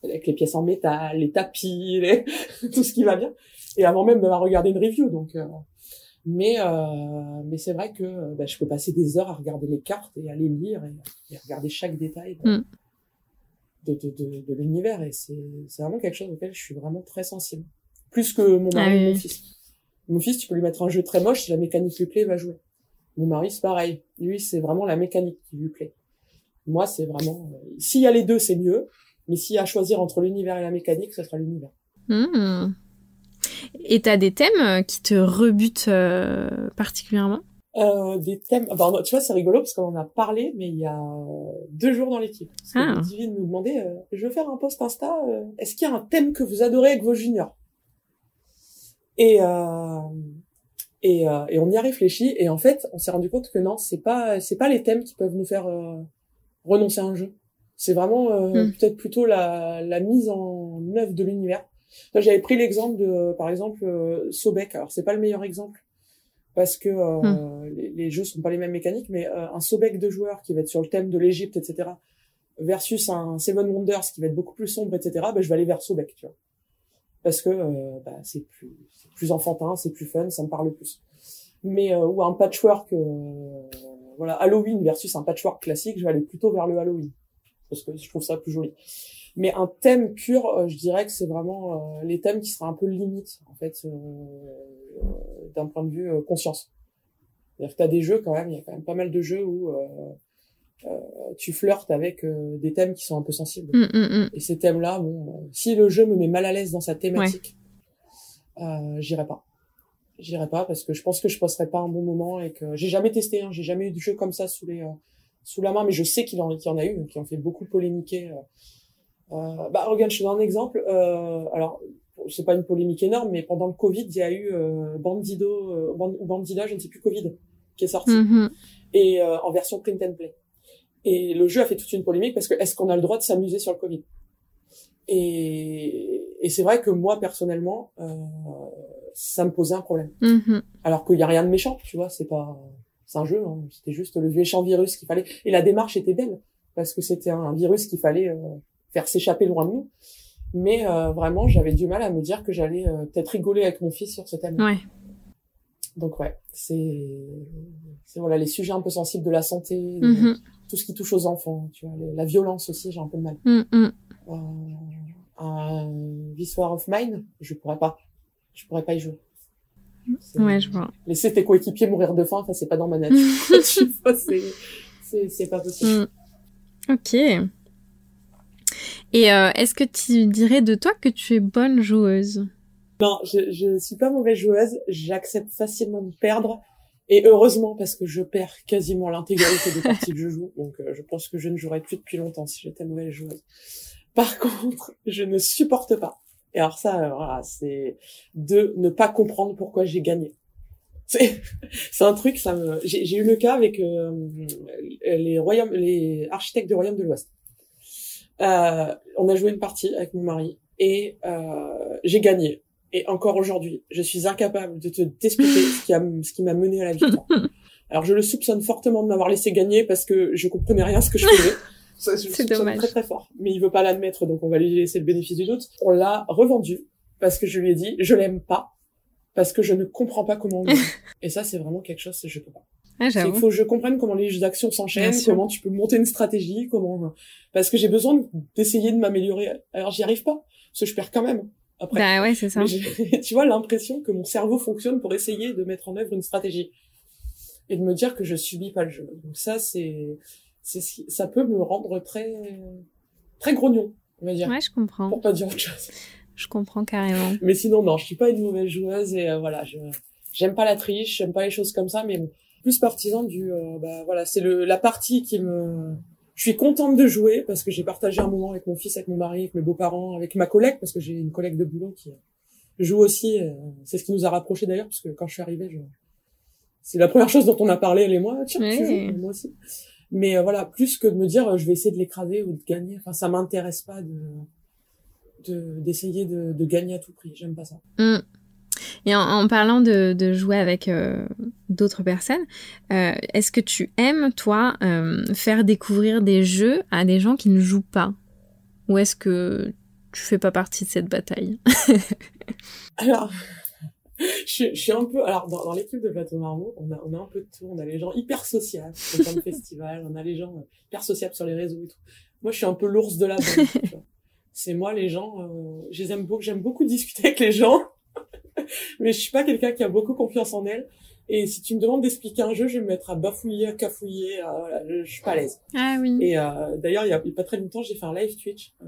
avec les pièces en métal les tapis les... tout ce qui va bien et avant même d'avoir regardé une review donc euh, mais euh, mais c'est vrai que bah, je peux passer des heures à regarder les cartes et à les lire et, regarder chaque détail mm. de, de, de, de l'univers et c'est c'est vraiment quelque chose auquel je suis vraiment très sensible plus que mon mari et ah mon fils. Mon fils, tu peux lui mettre un jeu très moche, si la mécanique lui plaît, il va jouer. Mon mari, c'est pareil. Lui, c'est vraiment la mécanique qui lui plaît. Moi, c'est vraiment... Euh, s'il y a les deux, c'est mieux. Mais s'il y a à choisir entre l'univers et la mécanique, ce sera l'univers. Mmh. Et t'as des thèmes euh, qui te rebutent euh, particulièrement? Euh, des thèmes. Enfin, tu vois, c'est rigolo parce qu'on en a parlé, mais il y a deux jours dans l'équipe. Parce ah. Divine nous demandait, je veux faire un post Insta. Est-ce qu'il y a un thème que vous adorez avec vos juniors? Et, euh, et, euh, et, on y a réfléchi. Et en fait, on s'est rendu compte que non, c'est pas c'est pas les thèmes qui peuvent nous faire euh, renoncer à un jeu. C'est vraiment euh, hmm. peut-être plutôt la, la mise en œuvre de l'univers. J'avais pris l'exemple de, par exemple, Sobek. Alors c'est pas le meilleur exemple parce que hmm. les, les, jeux sont pas les mêmes mécaniques, mais un Sobek de joueurs qui va être sur le thème de l'Égypte, etc., versus un Seven Wonders qui va être beaucoup plus sombre, etc. Ben, je vais aller vers Sobek, tu vois parce que euh, bah, c'est plus plus enfantin, c'est plus fun, ça me parle plus. Mais euh, ou un patchwork, euh, voilà, Halloween versus un patchwork classique, je vais aller plutôt vers le Halloween parce que je trouve ça plus joli. Mais un thème pur, je dirais que c'est vraiment les thèmes qui seraient un peu limite en fait d'un point de vue conscience. C'est-à-dire que t'as des jeux quand même, il y a quand même pas mal de jeux où euh, tu flirtes avec euh, des thèmes qui sont un peu sensibles. Mm, mm, mm. Et ces thèmes-là, bon, euh, si le jeu me met mal à l'aise dans sa thématique, j'irai pas. J'irai pas parce que je pense que je passerai pas un bon moment et que j'ai jamais testé, hein, j'ai jamais eu de jeu comme ça sous les sous la main, mais je sais qu'il en, qu'il en a eu, qui ont fait beaucoup polémiquer. Euh, bah regarde, je te donne un exemple. Euh, alors c'est pas une polémique énorme, mais pendant le Covid, il y a eu euh, Bandido, Bandida, je ne sais plus Covid, qui est sorti, mm-hmm. et en version print and play. Et le jeu a fait toute une polémique parce que est-ce qu'on a le droit de s'amuser sur le Covid? Et, et c'est vrai que moi personnellement, euh, ça me posait un problème. Mm-hmm. Alors qu'il y a rien de méchant, tu vois, c'est pas c'est un jeu, hein. c'était juste le méchant virus qu'il fallait. Et la démarche était belle parce que c'était un virus qu'il fallait euh, faire s'échapper loin de nous. Mais euh, vraiment, j'avais du mal à me dire que j'allais euh, peut-être rigoler avec mon fils sur ce thème. Ouais. Donc ouais, c'est c'est voilà les sujets un peu sensibles de la santé, de- Mhm. Tout ce qui touche aux enfants, tu vois, la violence aussi, j'ai un peu de mal. Mm, mm. Euh, un This War of Mine, je pourrais pas, je pourrais pas y jouer. Ouais, je vois. Laisser tes coéquipiers mourir de faim, enfin c'est pas dans ma nature. c'est pas possible. Mm. Ok. Et euh, est-ce que tu dirais de toi que tu es bonne joueuse? Non, je, je suis pas mauvaise joueuse. J'accepte facilement de perdre. Et heureusement, parce que je perds quasiment l'intégralité des parties que je joue. Donc, euh, je pense que je ne jouerais plus depuis longtemps si j'étais mauvaise joueuse. Par contre, je ne supporte pas. Et alors ça, euh, voilà, c'est de ne pas comprendre pourquoi j'ai gagné. C'est, c'est un truc, ça me, j'ai, eu le cas avec euh, les royaumes, les architectes du royaume de l'Ouest. Euh, on a joué une partie avec mon mari et euh, j'ai gagné. Et encore aujourd'hui, je suis incapable de te t'expliquer ce qui a, ce qui m'a mené à la victoire. Alors je le soupçonne fortement de m'avoir laissé gagner parce que je comprenais rien à ce que je faisais. C'est dommage. Très très fort. Mais il veut pas l'admettre, donc on va lui laisser le bénéfice du doute. On l'a revendu parce que je lui ai dit je l'aime pas parce que je ne comprends pas comment on le. Et ça c'est vraiment quelque chose que je peux pas. Ah, Il faut que je comprenne comment les jeux d'action s'enchaînent, comment tu peux monter une stratégie, comment parce que j'ai besoin d'essayer de m'améliorer. Alors j'y arrive pas parce que je perds quand même. Après, Bah ouais, c'est ça. mais j'ai, tu vois, l'impression que mon cerveau fonctionne pour essayer de mettre en œuvre une stratégie et de me dire que je subis pas le jeu. Donc ça, c'est, c'est, ça peut me rendre très, très grognon, on va dire, Ouais, je comprends. pour pas dire autre chose. Je comprends carrément. Mais sinon, non, je suis pas une mauvaise joueuse et euh, voilà, je, j'aime pas la triche, j'aime pas les choses comme ça, mais plus partisan du, euh, bah voilà, c'est le, la partie qui me, je suis contente de jouer parce que j'ai partagé un moment avec mon fils, avec mon mari, avec mes beaux-parents, avec ma collègue parce que j'ai une collègue de boulot qui joue aussi. euh, c'est ce qui nous a rapprochés d'ailleurs parce que quand je suis arrivée, je... c'est la première chose dont on a parlé elle et moi. Tiens, tu joues, moi aussi. Mais euh, voilà, plus que de me dire euh, je vais essayer de l'écraser ou de gagner. Enfin, ça m'intéresse pas de de d'essayer de, de gagner à tout prix. J'aime pas ça. Mm. Et en, en parlant de, de jouer avec euh, d'autres personnes, euh, est-ce que tu aimes, toi, euh, faire découvrir des jeux à des gens qui ne jouent pas? Ou est-ce que tu fais pas partie de cette bataille? Alors, je, je suis un peu. Alors, dans, dans l'équipe de Plateau Marmot, on a, on a un peu de tout. On a les gens hyper sociables, sur le festival. On a les gens euh, hyper sociables sur les réseaux et tout. Moi, je suis un peu l'ours de la bande. C'est moi, les gens. Euh, je les aime beaucoup. J'aime beaucoup discuter avec les gens, mais je suis pas quelqu'un qui a beaucoup confiance en elle. Et si tu me demandes d'expliquer un jeu, je vais me mettre à bafouiller, à cafouiller. à- je, suis pas à l'aise. Ah oui. Et euh, d'ailleurs, il y a, pas très longtemps, j'ai fait un live Twitch. euh,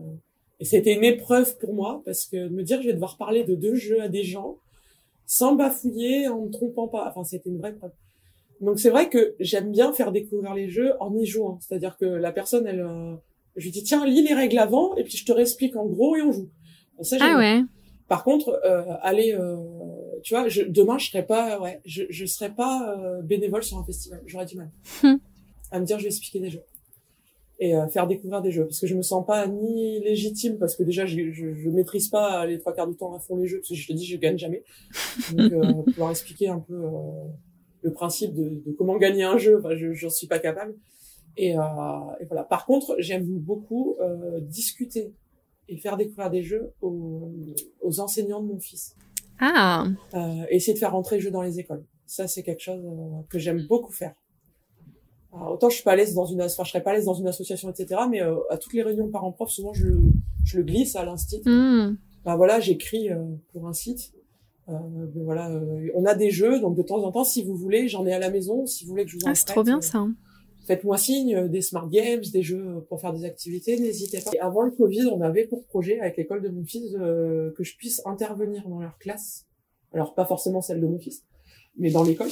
et c'était une épreuve pour moi, parce que me dire que je vais devoir parler de deux jeux à des gens, sans bafouiller, en me trompant pas. Enfin, c'était une vraie épreuve. Donc c'est vrai que j'aime bien faire découvrir les jeux en y jouant. C'est-à-dire que la personne, elle, euh, je lui dis tiens, lis les règles avant, et puis je te réexplique en gros et on joue. Ça, Ah ouais. Par contre, euh, aller, euh, tu vois, je, demain je serais pas, ouais, je, je serais pas euh, bénévole sur un festival. J'aurais du mal Hmm. à me dire je vais expliquer des jeux et euh, faire découvrir des jeux parce que je me sens pas ni légitime parce que déjà je, je, je maîtrise pas les trois quarts du temps à fond les jeux parce que je te dis je gagne jamais. Donc euh, pouvoir expliquer un peu euh, le principe de, de comment gagner un jeu, enfin, je j'en suis pas capable. Et, euh, et voilà. Par contre, j'aime beaucoup euh, discuter et faire découvrir des jeux aux, aux enseignants de mon fils. Ah. Euh, essayer de faire rentrer le jeu dans les écoles. Ça, c'est quelque chose euh, que j'aime beaucoup faire. Alors, autant je suis pas à l'aise dans une, enfin, je serais pas à l'aise dans une association, etc. Mais euh, à toutes les réunions parents-prof, souvent je, le- je le glisse à l'instit. Hmm. Ben voilà, j'écris euh, pour un site. Ben voilà, on a des jeux, donc de temps en temps, si vous voulez, j'en ai à la maison. Si vous voulez que je vous en Ah, c'est trop bien ça. hein. Faites-moi signe, euh, des smart games, des jeux pour faire des activités, n'hésitez pas. Et avant le Covid, on avait pour projet avec l'école de mon fils euh, que je puisse intervenir dans leur classe. Alors pas forcément celle de mon fils, mais dans l'école,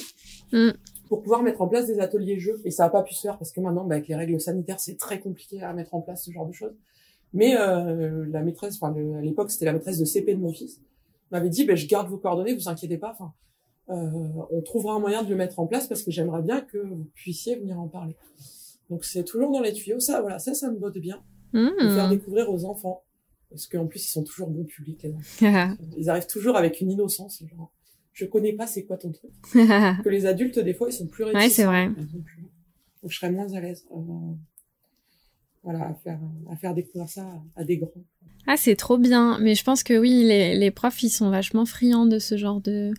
Mm. pour pouvoir mettre en place des ateliers jeux. Et ça n'a pas pu se faire parce que maintenant, bah, avec les règles sanitaires, c'est très compliqué à mettre en place ce genre de choses. Mais euh, la maîtresse, enfin le- à l'époque, c'était la maîtresse de CP de mon fils, m'avait dit, bah, je garde vos coordonnées, vous inquiétez pas. Enfin, euh, on trouvera un moyen de le mettre en place parce que j'aimerais bien que vous puissiez venir en parler. Donc c'est toujours dans les tuyaux. Ça, voilà, ça, ça me botte bien de faire Hmm. découvrir aux enfants. Parce qu'en plus, ils sont toujours les enfants. Ils arrivent toujours avec une innocence. Genre, je connais pas c'est quoi ton truc. que les adultes, des fois, ils sont plus réticents. Ouais, c'est vrai. Donc, je serais moins à l'aise. Euh, voilà, à faire, à faire découvrir ça à des grands. Ah, c'est trop bien. Mais je pense que oui, les, les profs, ils sont vachement friands de ce genre de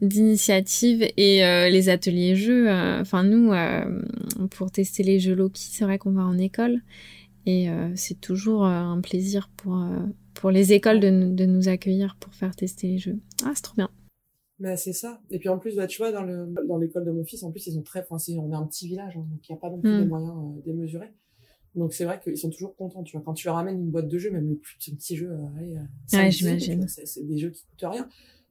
d'initiative et euh, les ateliers jeux. euh, Enfin, nous, euh, pour tester les jeux Loki, c'est vrai qu'on va en école et c'est toujours un plaisir pour pour les écoles de, nous- de nous accueillir pour faire tester les jeux. Ah, c'est trop bien. Mais c'est ça. Et puis en plus, bah, tu vois, dans le dans l'école de mon fils, en plus, ils sont très, enfin, on est un petit village, hein, donc il n'y a pas non plus Mm. des moyens euh, démesurés. Donc c'est vrai qu'ils sont toujours contents, tu vois. Quand tu leur amènes une boîte de jeux, même le plus petit jeu, euh, euh, Ouais, j'imagine. tu vois, C'est des jeux qui coûtent rien,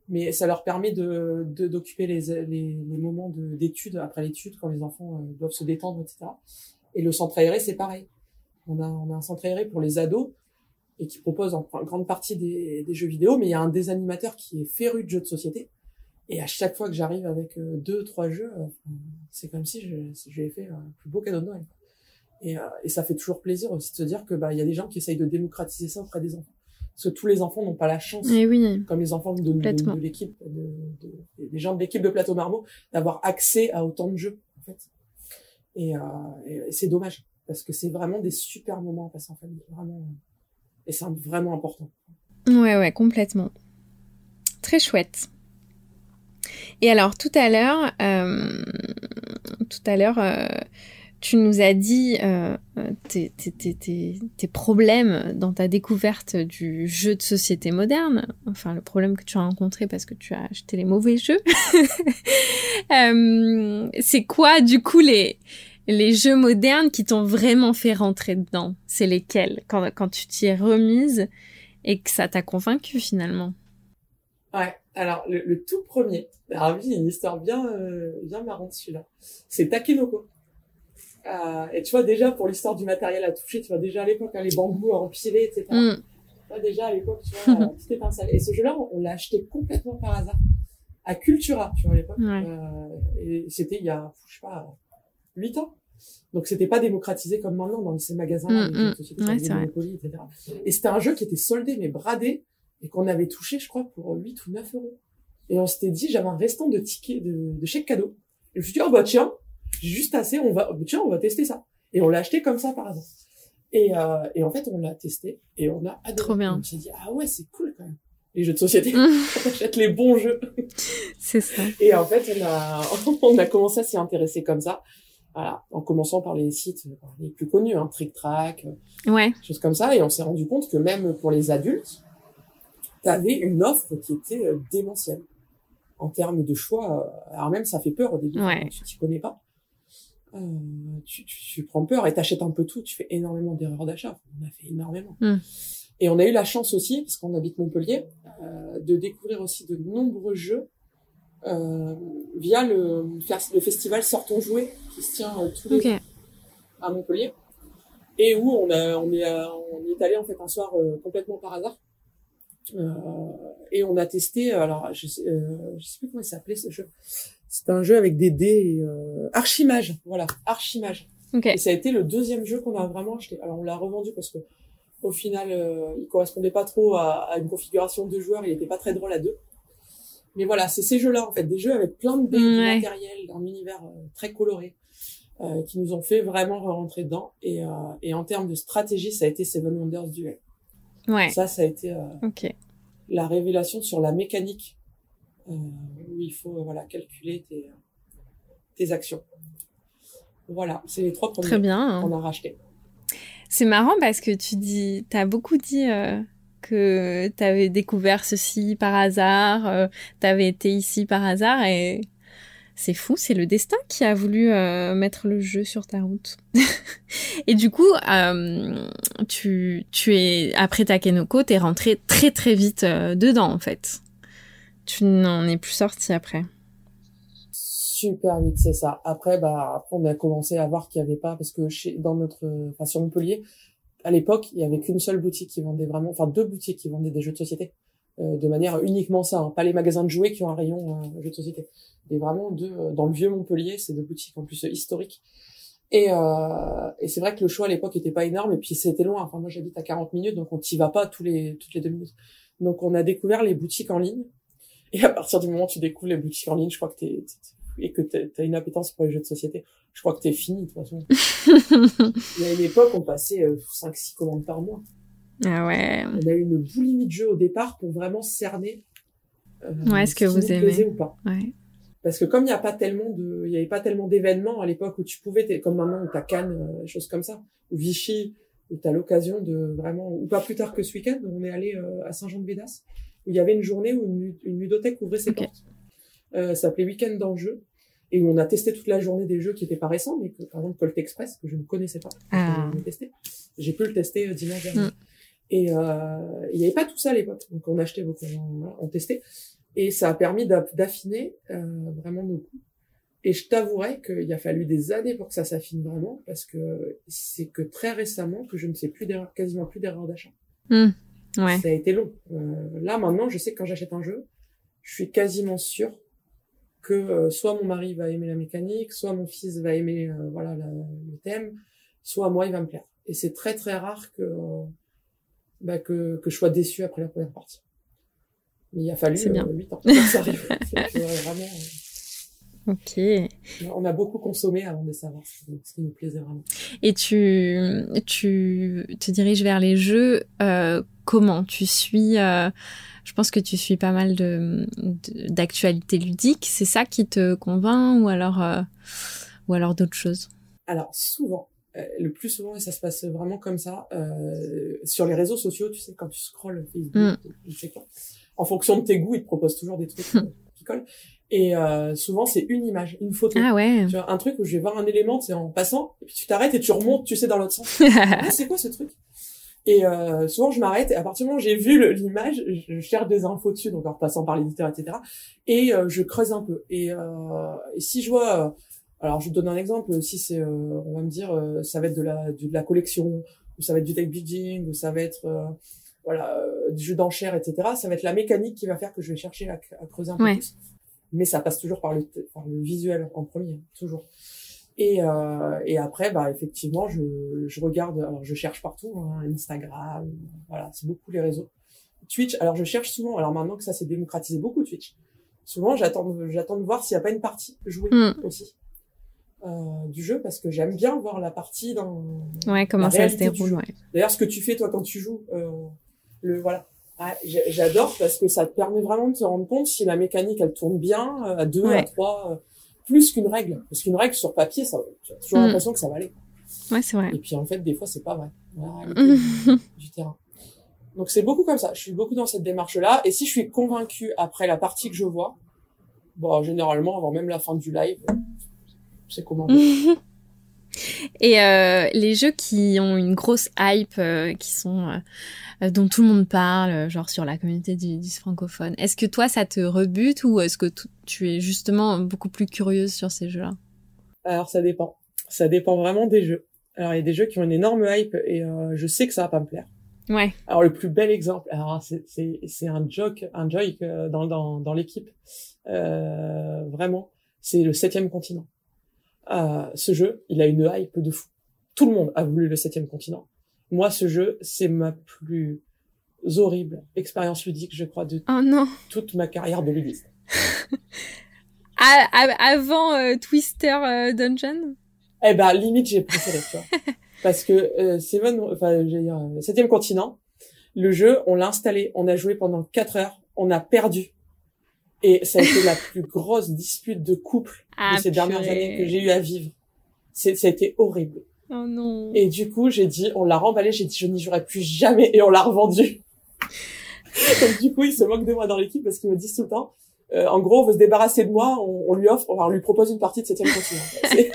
mais ça leur permet de de- d'occuper les, les les moments de- d'études après l'étude quand les enfants euh, doivent se détendre, etc. Et le centre aéré, c'est pareil. On a on a un centre aéré pour les ados et qui propose en, en grande partie des, des jeux vidéo, mais il y a un des animateurs qui est féru de jeux de société. Et à chaque fois que j'arrive avec euh, deux, trois jeux, euh, c'est comme si je, ai fait un plus beau cadeau de Noël. Et, euh, et ça fait toujours plaisir aussi de se dire que bah il y a des gens qui essayent de démocratiser ça auprès des enfants. Parce que tous les enfants n'ont pas la chance, Et oui. comme les enfants de, de, de l'équipe, de, de- des gens de l'équipe de Plateau Marmot, d'avoir accès à autant de jeux, en fait. Et, euh, et c'est dommage, parce que c'est vraiment des super moments à passer en famille, vraiment. Et c'est vraiment important. Ouais, ouais, complètement. Très chouette. Et alors, tout à l'heure, euh, tout à l'heure, euh, tu nous as dit euh, tes, tes, tes, tes, tes problèmes dans ta découverte du jeu de société moderne. Enfin, le problème que tu as rencontré parce que tu as acheté les mauvais jeux. Euh, c'est quoi, du coup, les, les jeux modernes qui t'ont vraiment fait rentrer dedans? C'est lesquels quand, quand tu t'y es remise et que ça t'a convaincu finalement? Ouais. Alors, le, le tout premier, alors oui, il y a une histoire bien, euh, bien marrante celui-là. C'est Takenoko. Euh, et tu vois, déjà, pour l'histoire du matériel à toucher, tu vois, déjà à l'époque, hein, les bambous empilés, etc. Mm. Tu vois, déjà à l'époque, tu vois, la petite étincelle. Et ce jeu-là, on, on l'a acheté complètement par hasard. À Cultura, tu vois, à l'époque. Ouais. Euh, et c'était il y a, je sais pas, 8 ans. Donc c'était pas démocratisé comme maintenant dans ces magasins, Mm, mm. Ouais. Monopoly, etc. Et c'était un jeu qui était soldé, mais bradé, et qu'on avait touché, je crois, pour 8 ou 9 euros. Et on s'était dit, j'avais un restant de tickets, de, de chèques cadeaux. Et je me suis dit, oh bah tiens, juste assez, on va, tiens, on va tester ça. Et on l'a acheté comme ça par hasard. Et, euh, et en fait, on l'a testé et on a adoré. Trop bien. On s'est dit, ah ouais, c'est cool quand même. Les jeux de société, on achète les bons jeux. C'est ça. Et en fait, on a, on a commencé à s'y intéresser comme ça. Voilà, en commençant par les sites euh, les plus connus, hein, Trick Track, euh, Ouais. choses comme ça. Et on s'est rendu compte que même pour les adultes, t'avais une offre qui était euh, démentielle. En termes de choix, alors même ça fait peur au début, Ouais. tu t'y connais pas. Euh, tu, tu, tu prends peur et t'achètes un peu tout, tu fais énormément d'erreurs d'achat. On a fait énormément. Mm. Et on a eu la chance aussi, parce qu'on habite Montpellier, euh, de découvrir aussi de nombreux jeux euh, via le, le festival Sort ton jouet qui se tient euh, tous les à Montpellier et où on a on est on est allé en fait un soir complètement par hasard et on a testé alors je sais euh, je sais plus comment il s'appelait ce jeu c'est un jeu avec des dés et, euh, Archimage voilà Archimage Ok. et ça a été le deuxième jeu qu'on a vraiment acheté alors on l'a revendu parce que au final euh, il correspondait pas trop à, à une configuration de joueurs il était pas très drôle à deux mais voilà c'est ces jeux là en fait des jeux avec plein de dés Ouais. matériel un univers euh, très coloré euh, qui nous ont fait vraiment rentrer dedans. Et, euh, et en termes de stratégie, ça a été Seven Wonders Duel. Ouais. Ça, ça a été euh, la révélation sur la mécanique euh, où il faut euh, voilà calculer tes, tes actions. Voilà, c'est les trois premiers Très bien. qu'on a rachetés. C'est marrant parce que tu dis, t'as beaucoup dit euh, que t'avais découvert ceci par hasard, t'avais été ici par hasard et c'est fou, c'est le destin qui a voulu euh, mettre le jeu sur ta route. et du coup, euh, tu, tu es après Takenoko, t'es rentré très très vite euh, dedans en fait. Tu n'en es plus sorti après. Super vite, c'est ça. Après, bah, on a commencé à voir qu'il y avait pas, parce que chez, dans notre, enfin, sur Montpellier, à l'époque, il y avait qu'une seule boutique qui vendait vraiment, enfin, deux boutiques qui vendaient des jeux de société, de manière uniquement ça, hein. pas les magasins de jouets qui ont un rayon euh, jeux de société. Et vraiment deux, euh, dans le vieux Montpellier, c'est deux boutiques en plus euh, historiques. Et, euh, et c'est vrai que le choix à l'époque était pas énorme, et puis c'était loin. Enfin, moi, j'habite à 40 minutes, donc on t'y va pas tous les, toutes les deux minutes. Donc, on a découvert les boutiques en ligne. Et à partir du moment où tu découvres les boutiques en ligne, je crois que t'es, et que t'as une appétence pour les jeux de société, je crois que t'es fini, de toute façon. Y a une époque, on passait 5-6 euh, commandes par mois. Ah ouais. On a eu une boulimie de jeux au départ pour vraiment cerner euh, ouais, ce que vous aimez ou pas. Ouais. Parce que comme il n'y a pas tellement de, il y avait pas tellement d'événements à l'époque où tu pouvais, comme maintenant où t'as Cannes, euh, choses comme ça, ou Vichy, où t'as l'occasion de vraiment, ou pas plus tard que ce week-end, on est allé euh, à Saint-Jean-de-Bédas, où il y avait une journée où une, une ludothèque ouvrait ses portes. Euh, ça s'appelait Week-end d'enjeux et où on a testé toute la journée des jeux qui étaient pas récents, mais que, par exemple Colt Express que je ne connaissais pas, ah. j'ai pu le tester dimanche dernier. Mm. Et euh, il n'y avait pas tout ça à l'époque, donc on achetait beaucoup, on, on testait, et ça a permis d'affiner euh, vraiment nos coups. Et je t'avouerai qu'il a fallu des années pour que ça s'affine vraiment, parce que c'est que très récemment que je ne sais plus d'erreur, quasiment plus d'erreur d'achat. Ouais. Ça a été long. Euh, là maintenant, je sais que quand j'achète un jeu, je suis quasiment sûr que euh, soit mon mari va aimer la mécanique, soit mon fils va aimer voilà le thème, soit moi il va me plaire. Et c'est très très rare que bah, que, que je sois déçu après la première partie. Mais il a fallu euh, 8 ans ça arrive. vraiment, Ok. On a beaucoup consommé avant de savoir ce qui nous plaisait vraiment. Et tu, tu te diriges vers les jeux euh, comment? Tu suis euh, je pense que tu suis pas mal de d'actualités ludiques. C'est ça qui te convainc ou alors euh, ou alors d'autres choses? Alors souvent, euh, le plus souvent et ça se passe vraiment comme ça euh, sur les réseaux sociaux. Tu sais quand tu scrolles Facebook, mm. en fonction de tes goûts, ils te proposent toujours des trucs qui collent. Et euh, souvent, c'est une image, une photo. Ah ouais. Tu vois, un truc où je vais voir un élément, c'est en passant, et puis tu t'arrêtes et tu remontes, tu sais, dans l'autre sens. ah, c'est quoi ce truc? Et euh, souvent, je m'arrête et à partir du moment où j'ai vu l'image, je cherche des infos dessus, donc en passant par l'éditeur, etc. Et euh, je creuse un peu. Et, euh, et si je vois, euh, alors je vous donne un exemple, si c'est, euh, on va me dire, ça va être de la, de, la collection, ou ça va être du deck building, ou ça va être, voilà, du jeu d'enchères, etc. Ça va être la mécanique qui va faire que je vais chercher à, à creuser un peu plus. Mais ça passe toujours par le, par le visuel en premier, toujours. Et, euh, et après, bah effectivement, je, je regarde, alors je cherche partout, hein, Instagram, voilà, c'est beaucoup les réseaux. Twitch, alors je cherche souvent, alors maintenant que ça s'est démocratisé beaucoup Twitch, souvent j'attends, j'attends de voir s'il n'y a pas une partie jouée hmm. aussi euh, du jeu parce que j'aime bien voir la partie dans. Ouais, comment ça se déroule. Ouais. D'ailleurs, ce que tu fais toi quand tu joues, euh, le voilà. J'adore parce que ça te permet vraiment de te rendre compte si la mécanique elle tourne bien euh, à deux, à trois. Euh, plus qu'une règle. Parce qu'une règle sur papier, ça, tu as toujours mm. l'impression que ça va aller. Ouais, c'est vrai. Et puis en fait, des fois, c'est pas vrai. du terrain. Donc c'est beaucoup comme ça. Je suis beaucoup dans cette démarche-là. Et si je suis convaincu après la partie que je vois, bon, généralement, avant même la fin du live, comment. Et euh, les jeux qui ont une grosse hype, euh, qui sont euh, dont tout le monde parle, genre sur la communauté du, du francophone. Est-ce que toi, ça te rebute ou est-ce que tu es justement beaucoup plus curieuse sur ces jeux-là? Alors, ça dépend. Ça dépend vraiment des jeux. Alors, il y a des jeux qui ont une énorme hype et je sais que ça va pas me plaire. Ouais. Alors, le plus bel exemple, alors c'est un joke, un joke dans, dans, dans l'équipe. Vraiment, c'est le septième continent. Euh, ce jeu, il a une hype de fou. Tout le monde a voulu le septième continent. Moi, ce jeu, c'est ma plus horrible expérience ludique, je crois, de oh toute ma carrière de ludiste. avant euh, Twister euh, Dungeon? Eh ben, limite, j'ai préféré, tu vois. Parce que euh, Seven, enfin, je dire, septième continent, le jeu, on l'a installé, on a joué pendant quatre heures, on a perdu. Et ça a été la plus grosse dispute de couple de ah, ces dernières années que j'ai eu à vivre. C'est, ça a été horrible. Oh non. Et du coup, j'ai dit, on l'a remballé, j'ai dit, je n'y jouerai plus jamais, et on l'a revendu. Donc du coup, il se moque de moi dans l'équipe parce qu'il me dit tout le temps, euh, en gros, on veut se débarrasser de moi, on, lui offre, on lui propose une partie de septième continent.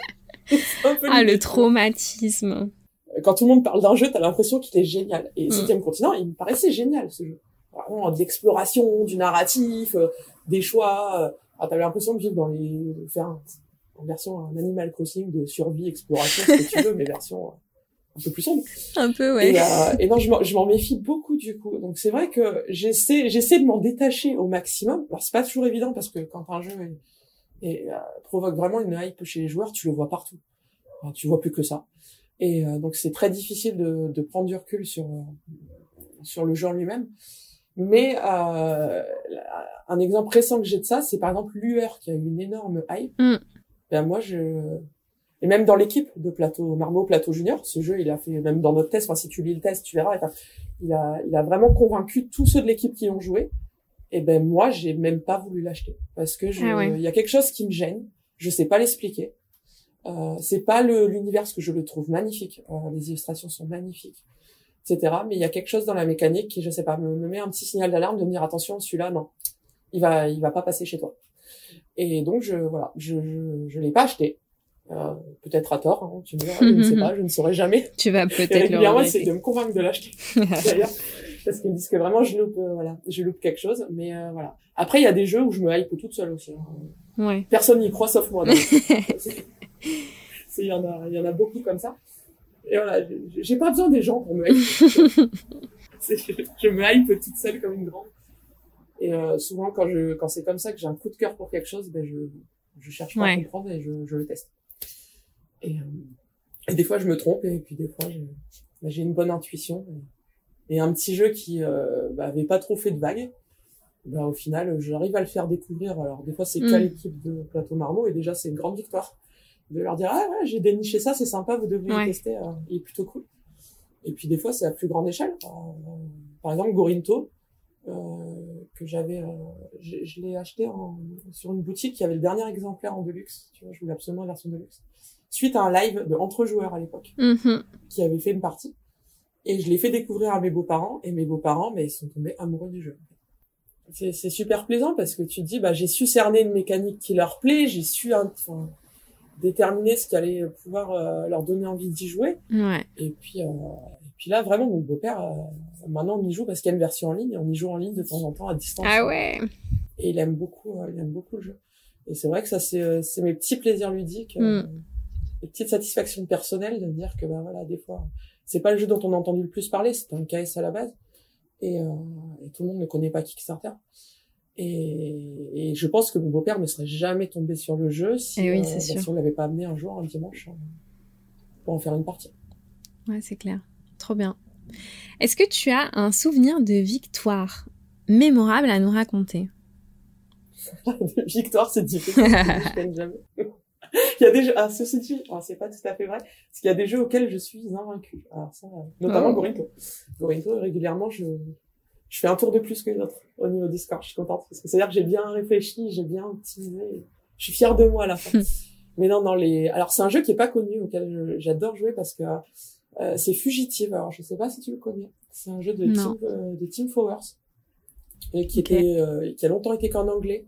ah, le traumatisme. Quand tout le monde parle d'un jeu, t'as l'impression qu'il est génial. Et 7 mm. septième continent, il me paraissait génial, ce jeu. Vraiment, de l'exploration, du narratif, euh, des choix. Euh, ah, t'avais l'impression de vivre dans les, faire en version un Animal Crossing de survie, exploration, ce que tu veux, mais version euh, un peu plus sombre. Un peu, ouais. Et, euh, et non, je m'en méfie beaucoup du coup. Donc c'est vrai que j'essaie, j'essaie de m'en détacher au maximum. Alors c'est pas toujours évident parce que quand un jeu est, euh, provoque vraiment une hype chez les joueurs, tu le vois partout. tu vois plus que ça. Et euh, donc c'est très difficile de, de, prendre du recul sur sur le jeu lui-même. Mais un un exemple récent que j'ai de ça, c'est par exemple Lueur qui a eu une énorme hype. Mm. Ben moi, je et même dans l'équipe de Plateau Marmot, Plateau Junior, ce jeu, il a fait même dans notre test. Enfin, si tu lis le test, tu verras. enfin, il a, il a vraiment convaincu tous ceux de l'équipe qui ont joué. Et ben moi, j'ai même pas voulu l'acheter parce que je, Ah ouais. il y a quelque chose qui me gêne. Je sais pas l'expliquer. Euh, c'est pas le l'univers parce que je le trouve magnifique. Euh, les illustrations sont magnifiques, etc. Mais il y a quelque chose dans la mécanique qui, je sais pas, me, me met un petit signal d'alarme de me dire attention, celui-là, non, il va, il va pas passer chez toi. Et donc je, voilà, je, je, je l'ai pas acheté. Euh, peut-être à tort, hein, tu me diras, je ne sais pas, je ne saurais jamais. Tu vas peut-être le régulièrement, c'est de me convaincre de l'acheter d'ailleurs parce qu'ils me disent que vraiment je loupe euh, voilà je loupe quelque chose mais euh, voilà après il y a des jeux où je me hype toute seule aussi hein. Ouais. personne n'y croit sauf moi il y en a il y en a beaucoup comme ça et voilà j'ai- pas besoin des gens pour me hype je me hype toute seule comme une grande et euh, souvent quand je quand c'est comme ça que j'ai un coup de cœur pour quelque chose ben je je cherche pas à Ouais. comprendre et je, je le teste et, euh, et des fois je me trompe et puis des fois ben, j'ai une bonne intuition et, et un petit jeu qui euh, bah, avait pas trop fait de vagues bah, au final j'arrive à le faire découvrir alors des fois c'est qu'à Mm. l'équipe de Plateau Marmot et déjà c'est une grande victoire de leur dire ah ouais j'ai déniché ça c'est sympa vous devriez Ouais. le tester euh, il est plutôt cool et puis des fois c'est à plus grande échelle Euh, par exemple Gorinto que j'avais euh, je, je l'ai acheté en, sur une boutique qui avait le dernier exemplaire en deluxe tu vois je voulais absolument la version deluxe suite à un live de entre joueurs à l'époque Mhm. qui avait fait une partie. Et je l'ai fait découvrir à mes beaux-parents, et mes beaux-parents, mais ils sont tombés amoureux du jeu. C'est, c'est super plaisant parce que tu te dis, bah, j'ai su cerner une mécanique qui leur plaît, j'ai su enfin, déterminer ce qui allait pouvoir euh, leur donner envie d'y jouer. Ouais. Et puis, euh, puis là, vraiment, mon beau-père, euh, maintenant, on y joue parce qu'il y a une version en ligne, et on y joue en ligne de temps en temps à distance. Ah ouais. Et il aime beaucoup, euh, il aime beaucoup le jeu. Et c'est vrai que ça, c'est, euh, c'est mes petits plaisirs ludiques, euh, les petites satisfactions personnelles de me dire que, bah voilà, des fois, c'est pas le jeu dont on a entendu le plus parler, c'était un KS à la base. Et, euh, et tout le monde ne connaît pas Kickstarter. Et, et je pense que mon beau-père ne serait jamais tombé sur le jeu si, Eh oui, euh, bah, si on l'avait pas amené un jour, un dimanche, pour en faire une partie. Ouais, c'est clair. Trop bien. Est-ce que tu as un souvenir de victoire mémorable à nous raconter? Victoire, c'est difficile. je jamais. Il y a des jeux, ah, ceci dit, alors, c'est pas tout à fait vrai, parce qu'il y a des jeux auxquels je suis invaincu. Alors ça, notamment Oh. Gorinto. Gorinto, régulièrement, je, je fais un tour de plus que les autres au niveau du score. Je suis contente, parce que c'est-à-dire que j'ai bien réfléchi, j'ai bien optimisé. Je suis fière de moi à la fin. Mais non, dans les, alors c'est un jeu qui est pas connu, auquel j'adore jouer parce que euh, c'est Fugitive. Alors je sais pas si tu le connais. C'est un jeu de. Team, euh, de Team Flowers et qui Ok. était, euh, qui a longtemps été qu'en anglais.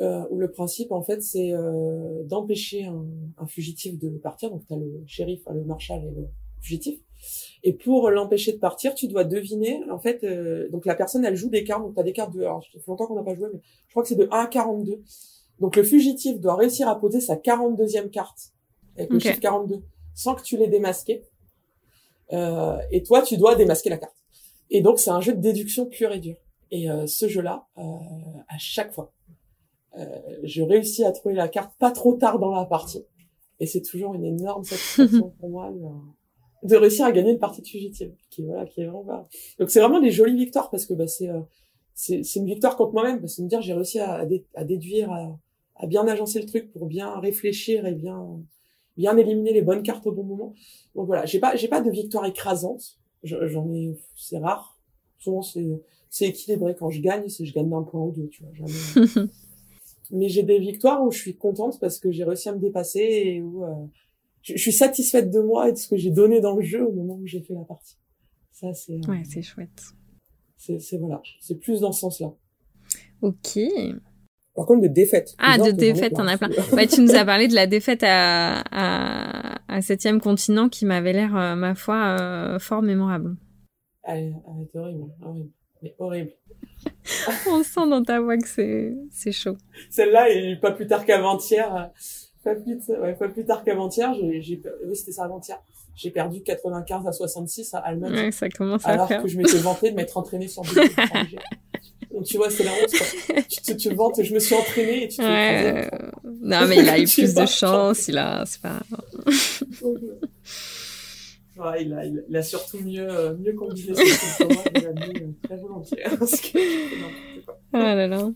Euh, où le principe en fait c'est euh, d'empêcher un, un fugitif de partir. Donc tu as le shérif, le marshal et le fugitif. Et pour l'empêcher de partir, tu dois deviner en fait. euh, donc la personne elle joue des cartes. Donc tu as des cartes de. Alors ça fait longtemps qu'on n'a pas joué, mais je crois que c'est de 1 à 42. Donc le fugitif doit réussir à poser sa 42e carte avec le chiffre 42 sans que tu l'aies démasqué. Euh, et toi, tu dois démasquer la carte. Et donc c'est un jeu de déduction pur et dur. Et euh, ce jeu-là, euh, à chaque fois, euh, je réussis à trouver la carte pas trop tard dans la partie. Et c'est toujours une énorme satisfaction pour moi de, de réussir à gagner une partie de fugitive, qui voilà, qui est vraiment. Donc c'est vraiment des jolies victoires parce que bah, c'est euh, c'est c'est une victoire contre moi-même parce que me dire j'ai réussi à, à, dé- à déduire, à, à bien agencer le truc pour bien réfléchir et bien bien éliminer les bonnes cartes au bon moment. Donc voilà, j'ai pas j'ai pas de victoire écrasante. Je- J'en ai, c'est rare. Souvent c'est c'est équilibré. Quand je gagne, c'est je gagne d'un point ou deux, tu vois. Jamais, mais j'ai des victoires où je suis contente parce que j'ai réussi à me dépasser et où euh, je, je suis satisfaite de moi et de ce que j'ai donné dans le jeu au moment où j'ai fait la partie. Ça, c'est, euh, Ouais, c'est chouette. c'est voilà, c'est plus dans ce sens-là. Ok. Par contre, de défaite. Ah, Genre, de défaite, t'en as plein. Ouais, tu nous as parlé de la défaite à, à, à Septième Continent qui m'avait l'air, euh, ma foi, euh, fort mémorable. Elle, elle est horrible, horrible, mais horrible. On sent dans ta voix que c'est, c'est chaud. Celle-là, et pas plus tard qu'avant-hier, pas plus, ouais, pas plus tard qu'avant-hier, j'ai, j'ai, oui, c'était ça avant-hier. J'ai perdu 95 à 66 à Allemagne. Ouais, ça commence à alors faire. que je m'étais vanté de m'être entraîné sur étrangers. Donc tu vois, c'est la honte. quoi. Tu te, tu te vantes, je me suis entraîné et tu te Ouais, euh, non, mais il a eu plus de chance, il a, c'est pas, ouais, il, a, il, surtout mieux, euh, mieux combiné son truc que moi, je l'admets euh, très volontiers. Parce que, non, c'est pas- ah là là.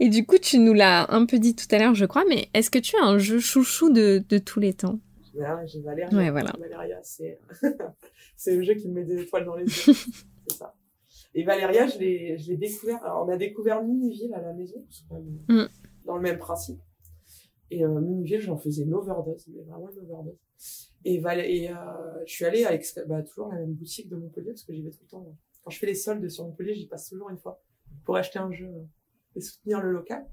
Et du coup, tu nous l'as un peu dit tout à l'heure, je crois, mais est-ce que tu as un jeu chouchou de, de tous les temps? Ouais, j'ai Valéria. Ouais, voilà. Valéria, c'est c'est le jeu qui me met des étoiles dans les yeux. c'est ça. Et Valéria, je l'ai je l'ai découvert. Alors, on a découvert Miniville à la maison, Mm. dans le même principe. Et euh, Miniville, j'en faisais une overdose, mais vraiment une overdose. Et, Val et euh, je suis allée avec bah, toujours la même boutique de Montpellier, parce que j'y vais tout le temps. Quand je fais les soldes sur Montpellier, j'y passe toujours une fois pour acheter un jeu euh, et soutenir le local.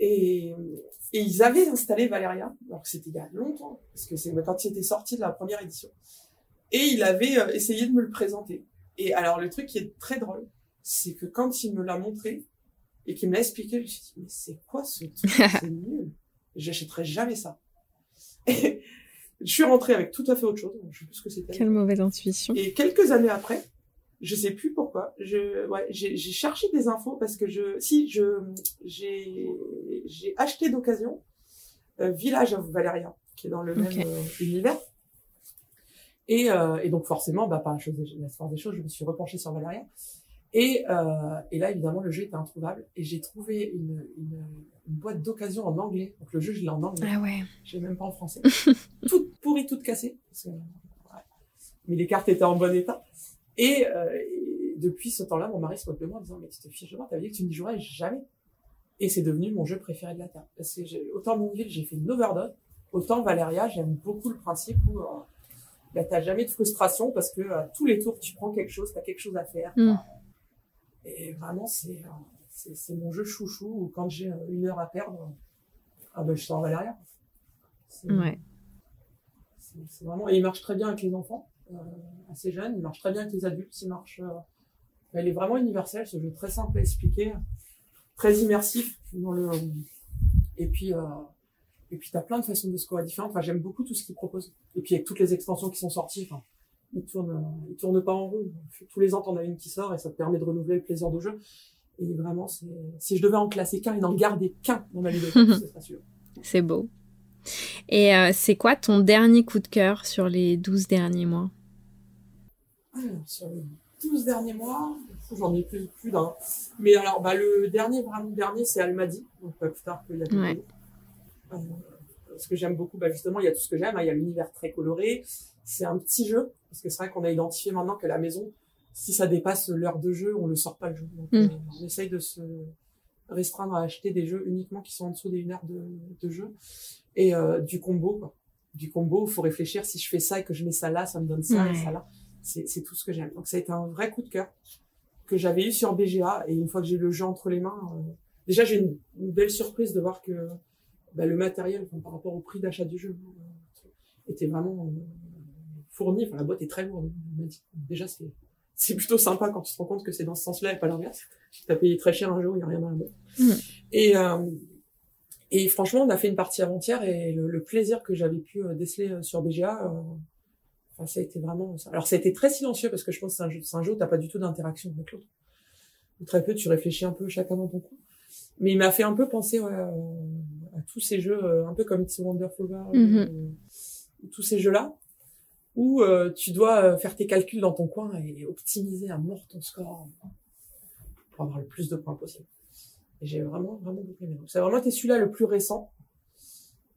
Et, et ils avaient installé Valeria, alors que c'était il y a longtemps, parce que c'est quand il était sorti de la première édition. Et il avait euh, essayé de me le présenter. Et alors le truc qui est très drôle, c'est que quand il me l'a montré et qu'il me l'a expliqué, je me suis dit mais c'est quoi ce truc? C'est nul. J'achèterai jamais ça. Et je suis rentrée avec tout à fait autre chose. Je sais plus ce que c'était. Quelle mauvaise intuition. Et quelques années après, je sais plus pourquoi, je, ouais, j'ai, cherché des infos parce que je, si je, j'ai, j'ai acheté d'occasion euh, Village of Valeria, qui est dans le même euh, univers. Et, euh, et donc forcément, bah par la, chose, la force des choses, je me suis repenchée sur Valeria. Et, et là, évidemment, le jeu était introuvable. Et j'ai trouvé une, une, une boîte d'occasion en anglais. Donc le jeu, je l'ai en anglais. Ah ouais. Je l'ai même pas en français. toute pourrie, toute cassée. Parce que, ouais. Mais les cartes étaient en bon état. Et, euh, et depuis ce temps-là, mon mari se moque de moi en disant, mais tu te fiches de moi, t'avais dit que tu n'y jouerais jamais. Et c'est devenu mon jeu préféré de la Terre. Parce que autant Mineville, j'ai fait une overdose. Autant Valeria, j'aime beaucoup le principe où euh, bah, t'as jamais de frustration parce que à tous les tours, tu prends quelque chose, t'as quelque chose à faire. Mm. Et vraiment, c'est, euh, c'est, c'est mon jeu chouchou où quand j'ai euh, une heure à perdre, ah ben, je sors Valeria. Ouais. c'est vraiment et il marche très bien avec les enfants euh, assez jeunes, il marche très bien avec les adultes, il marche. euh, il est vraiment universel, ce jeu très simple à expliquer, très immersif dans le. Et puis euh, et puis t'as plein de façons de scorer différentes. Enfin j'aime beaucoup tout ce qu'il propose. Et puis avec toutes les extensions qui sont sorties, enfin il tourne euh, il tourne pas en rond. Tous les ans t'en as une qui sort et ça te permet de renouveler le plaisir de jeu. Et vraiment si je devais en classer qu'un et n'en garder qu'un dans ma ludothèque, ce serait celui-là. C'est beau. Et euh, c'est quoi ton dernier coup de cœur sur les 12 derniers mois? Alors, sur les 12 derniers mois, j'en ai plus, plus d'un. Mais alors, bah, le dernier, vraiment dernier, c'est Almadi. Donc, pas plus tard qu'il y a deux Ouais. jours. Euh, ce que j'aime beaucoup, bah, justement, il y a tout ce que j'aime. hein. Il y a l'univers très coloré. C'est un petit jeu. Parce que c'est vrai qu'on a identifié maintenant que la maison, si ça dépasse l'heure de jeu, on le sort pas le jeu. Donc, Mm. euh, on essaye de se restreindre à acheter des jeux uniquement qui sont en dessous des une heure de, de jeu. Et euh, du combo, quoi. Du combo, il faut réfléchir. Si je fais ça et que je mets ça là, ça me donne ça et ça là c'est tout ce que j'aime. Donc ça a été un vrai coup de cœur que j'avais eu sur BGA et une fois que j'ai eu le jeu entre les mains, euh, déjà j'ai une, une belle surprise de voir que bah, le matériel enfin, par rapport au prix d'achat du jeu euh, était vraiment euh, fourni. Enfin la boîte est très lourde. Déjà c'est c'est plutôt sympa quand tu te rends compte que c'est dans ce sens-là et pas l'inverse. Tu as payé très cher un jeu où il y a rien dans la boîte. Mm. Et euh, et franchement, on a fait une partie avant-hier et le, le plaisir que j'avais pu déceler sur BGA, euh, enfin, ça a été vraiment. ça. Alors, ça a été très silencieux parce que je pense que c'est un jeu, c'est un jeu où t'as pas du tout d'interaction avec l'autre. Ou très peu, tu réfléchis un peu chacun dans ton coin. Mais il m'a fait un peu penser ouais, euh, à tous ces jeux, euh, un peu comme It's a Wonderful World, Mhm. euh, tous ces jeux-là, où euh, tu dois faire tes calculs dans ton coin et optimiser à mort ton score pour avoir le plus de points possible. Et j'ai vraiment, vraiment beaucoup aimé. Donc, ça a vraiment été celui-là le plus récent.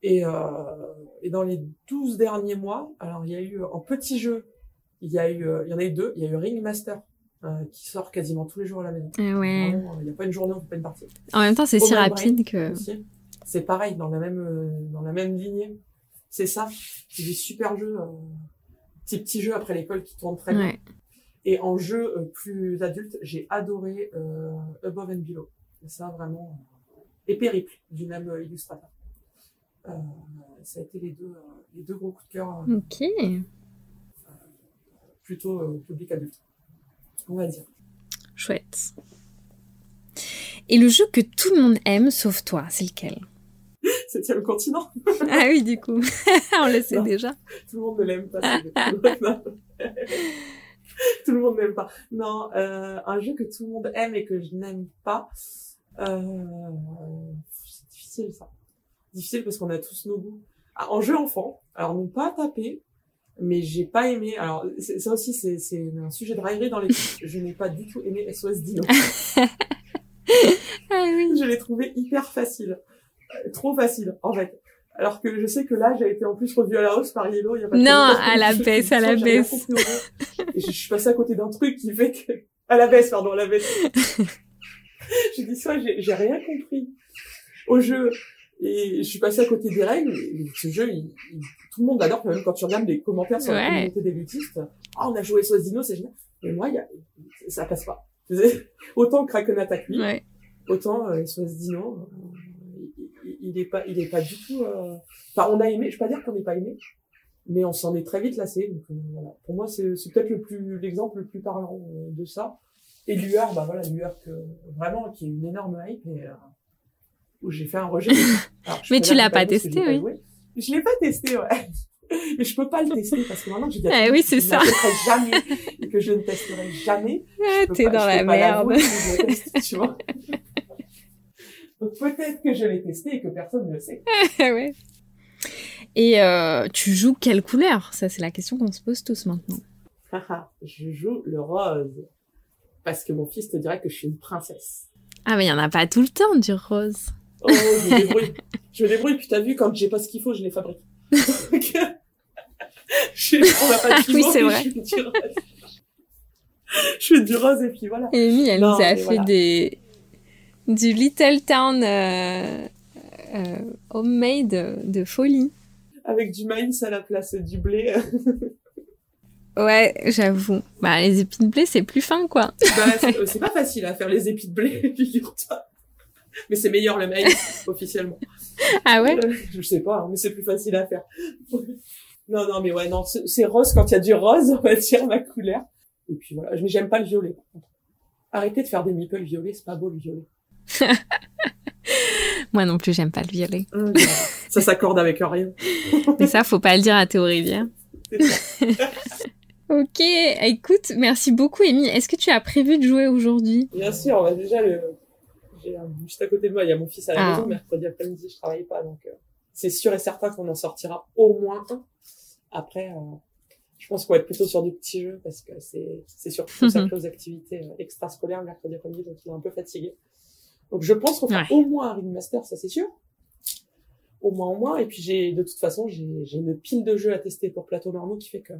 Et, euh, et dans les 12 derniers mois, alors il y a eu en petit jeu, il y a eu, euh, il y en a eu deux. Il y a eu Ringmaster euh, qui sort quasiment tous les jours à la maison. Ouais. Vraiment, Il n'y a pas une journée on fait pas une partie. En même temps, c'est si rapide que. Aussi. C'est pareil dans la même euh, dans la même lignée. C'est ça. C'est des super jeux, euh, ces petits jeux après l'école qui tournent très bien. Ouais. Et en jeu euh, plus adulte, j'ai adoré euh, Above and Below. Et ça vraiment. et Périple du même illustrateur. Euh, ça a été les deux euh, les deux gros coups de cœur euh, Ok. plutôt euh, public adulte. On va dire. Chouette. Et le jeu que tout le monde aime sauf toi, c'est lequel? C'était le continent. Ah oui, du coup. On le sait Non. déjà. Tout le monde ne l'aime pas. tout le monde n'aime pas. Non, euh, un jeu que tout le monde aime et que je n'aime pas. Euh, c'est difficile ça. Difficile parce qu'on a tous nos goûts. Ah, en jeu enfant, alors non pas à taper, mais j'ai pas aimé. Alors ça aussi c'est c'est un sujet de raillerie dans l'équipe. Je n'ai pas du tout aimé SOS Dino. Ah oui. je l'ai trouvé hyper facile. Euh, trop facile, en fait. Alors que je sais que là, j'ai été en plus revue à la hausse par Yellow. Il y a pas non, à la baisse, à la baisse. Et je suis passée à côté d'un truc qui fait que... À la baisse, pardon, à la baisse. j'ai dit ça, j'ai rien compris au jeu. Et je suis passée à côté des règles. Et ce jeu, tout le monde adore, même quand tu regardes les commentaires sur la communauté des lutistes. Ah, on a joué SOS Dino, c'est génial. Mais moi, y a, ça passe pas. Autant Kraken Attack lui, ouais. autant euh, SOS Dino, euh, il, il, est pas, il est pas du tout. Euh... Enfin, on a aimé. Je vais pas dire qu'on n'est pas aimé, mais on s'en est très vite lassé. Donc euh, voilà. Pour moi, c'est peut-être le plus l'exemple le plus parlant euh, de ça. Et Lueur, bah voilà, Lueur que vraiment qui est une énorme hype et où j'ai fait un rejet. mais tu l'as pas testé, oui. je l'ai pas testé, ouais. Mais je peux pas le tester parce que maintenant j'ai dit ah, oui, c'est ça. jamais et que je ne testerai jamais. Ah, t'es dans la merde. tu vois. Donc peut-être que je l'ai testé et que personne ne le sait. ouais. Et euh, tu joues quelle couleur? Ça, c'est la question qu'on se pose tous maintenant. je joue le rose. Parce que mon fils te dirait que je suis une princesse. Ah, mais il y en a pas tout le temps du rose. Oh, je me débrouille. je me débrouille, puis t'as vu, quand j'ai pas ce qu'il faut, je les fabrique. je, on n'a pas de oui, c'est vrai. Je fais du rose et puis voilà. Amy, elle nous a fait des du Little Town euh, euh, homemade de folie. Avec du maïs à la place du blé. ouais, j'avoue. Bah, les épis de blé, c'est plus fin, quoi. bah, c'est pas facile à faire les épis de blé, figure-toi. Mais c'est meilleur le maïs, officiellement. Ah ouais? Euh, Je sais pas, hein, mais c'est plus facile à faire. non, non, mais ouais, non, c'est rose quand il y a du rose, on va dire ma couleur. Et puis voilà, mais j'aime pas le violet. Arrêtez de faire des meeples violets, c'est pas beau le violet. Moi non plus, j'aime pas le violet. Ah, ça s'accorde avec rien. mais ça, faut pas le dire à Théorie bien. ok, écoute, merci beaucoup, Amy. Est-ce que tu as prévu de jouer aujourd'hui? Bien sûr, on va déjà le juste à côté de moi, il y a mon fils à la ah. maison, mercredi après-midi, je travaille pas, donc euh, c'est sûr et certain qu'on en sortira au moins un. Après, euh, je pense qu'on va être plutôt sur du petit jeu parce que c'est c'est surtout sa aux activités euh, extrascolaires mercredi après-midi, donc il est un peu fatigué. Donc je pense qu'on fera au moins un remaster, ça c'est sûr. Au moins au moins. Et puis j'ai de toute façon j'ai j'ai une pile de jeux à tester pour Plateau Marmot qui fait que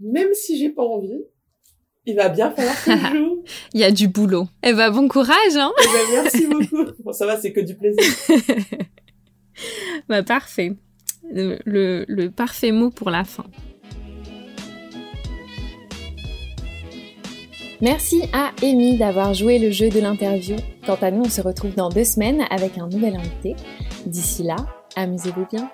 même si j'ai pas envie, il va bien falloir que je joue. Il y a du boulot. Eh ben, bon courage, hein. Eh ben, merci beaucoup. Bon, ça va, c'est que du plaisir. bah, parfait. Le, le, le, parfait mot pour la fin. Merci à Amy d'avoir joué le jeu de l'interview. Quant à nous, on se retrouve dans deux semaines avec un nouvel invité. D'ici là, amusez-vous bien.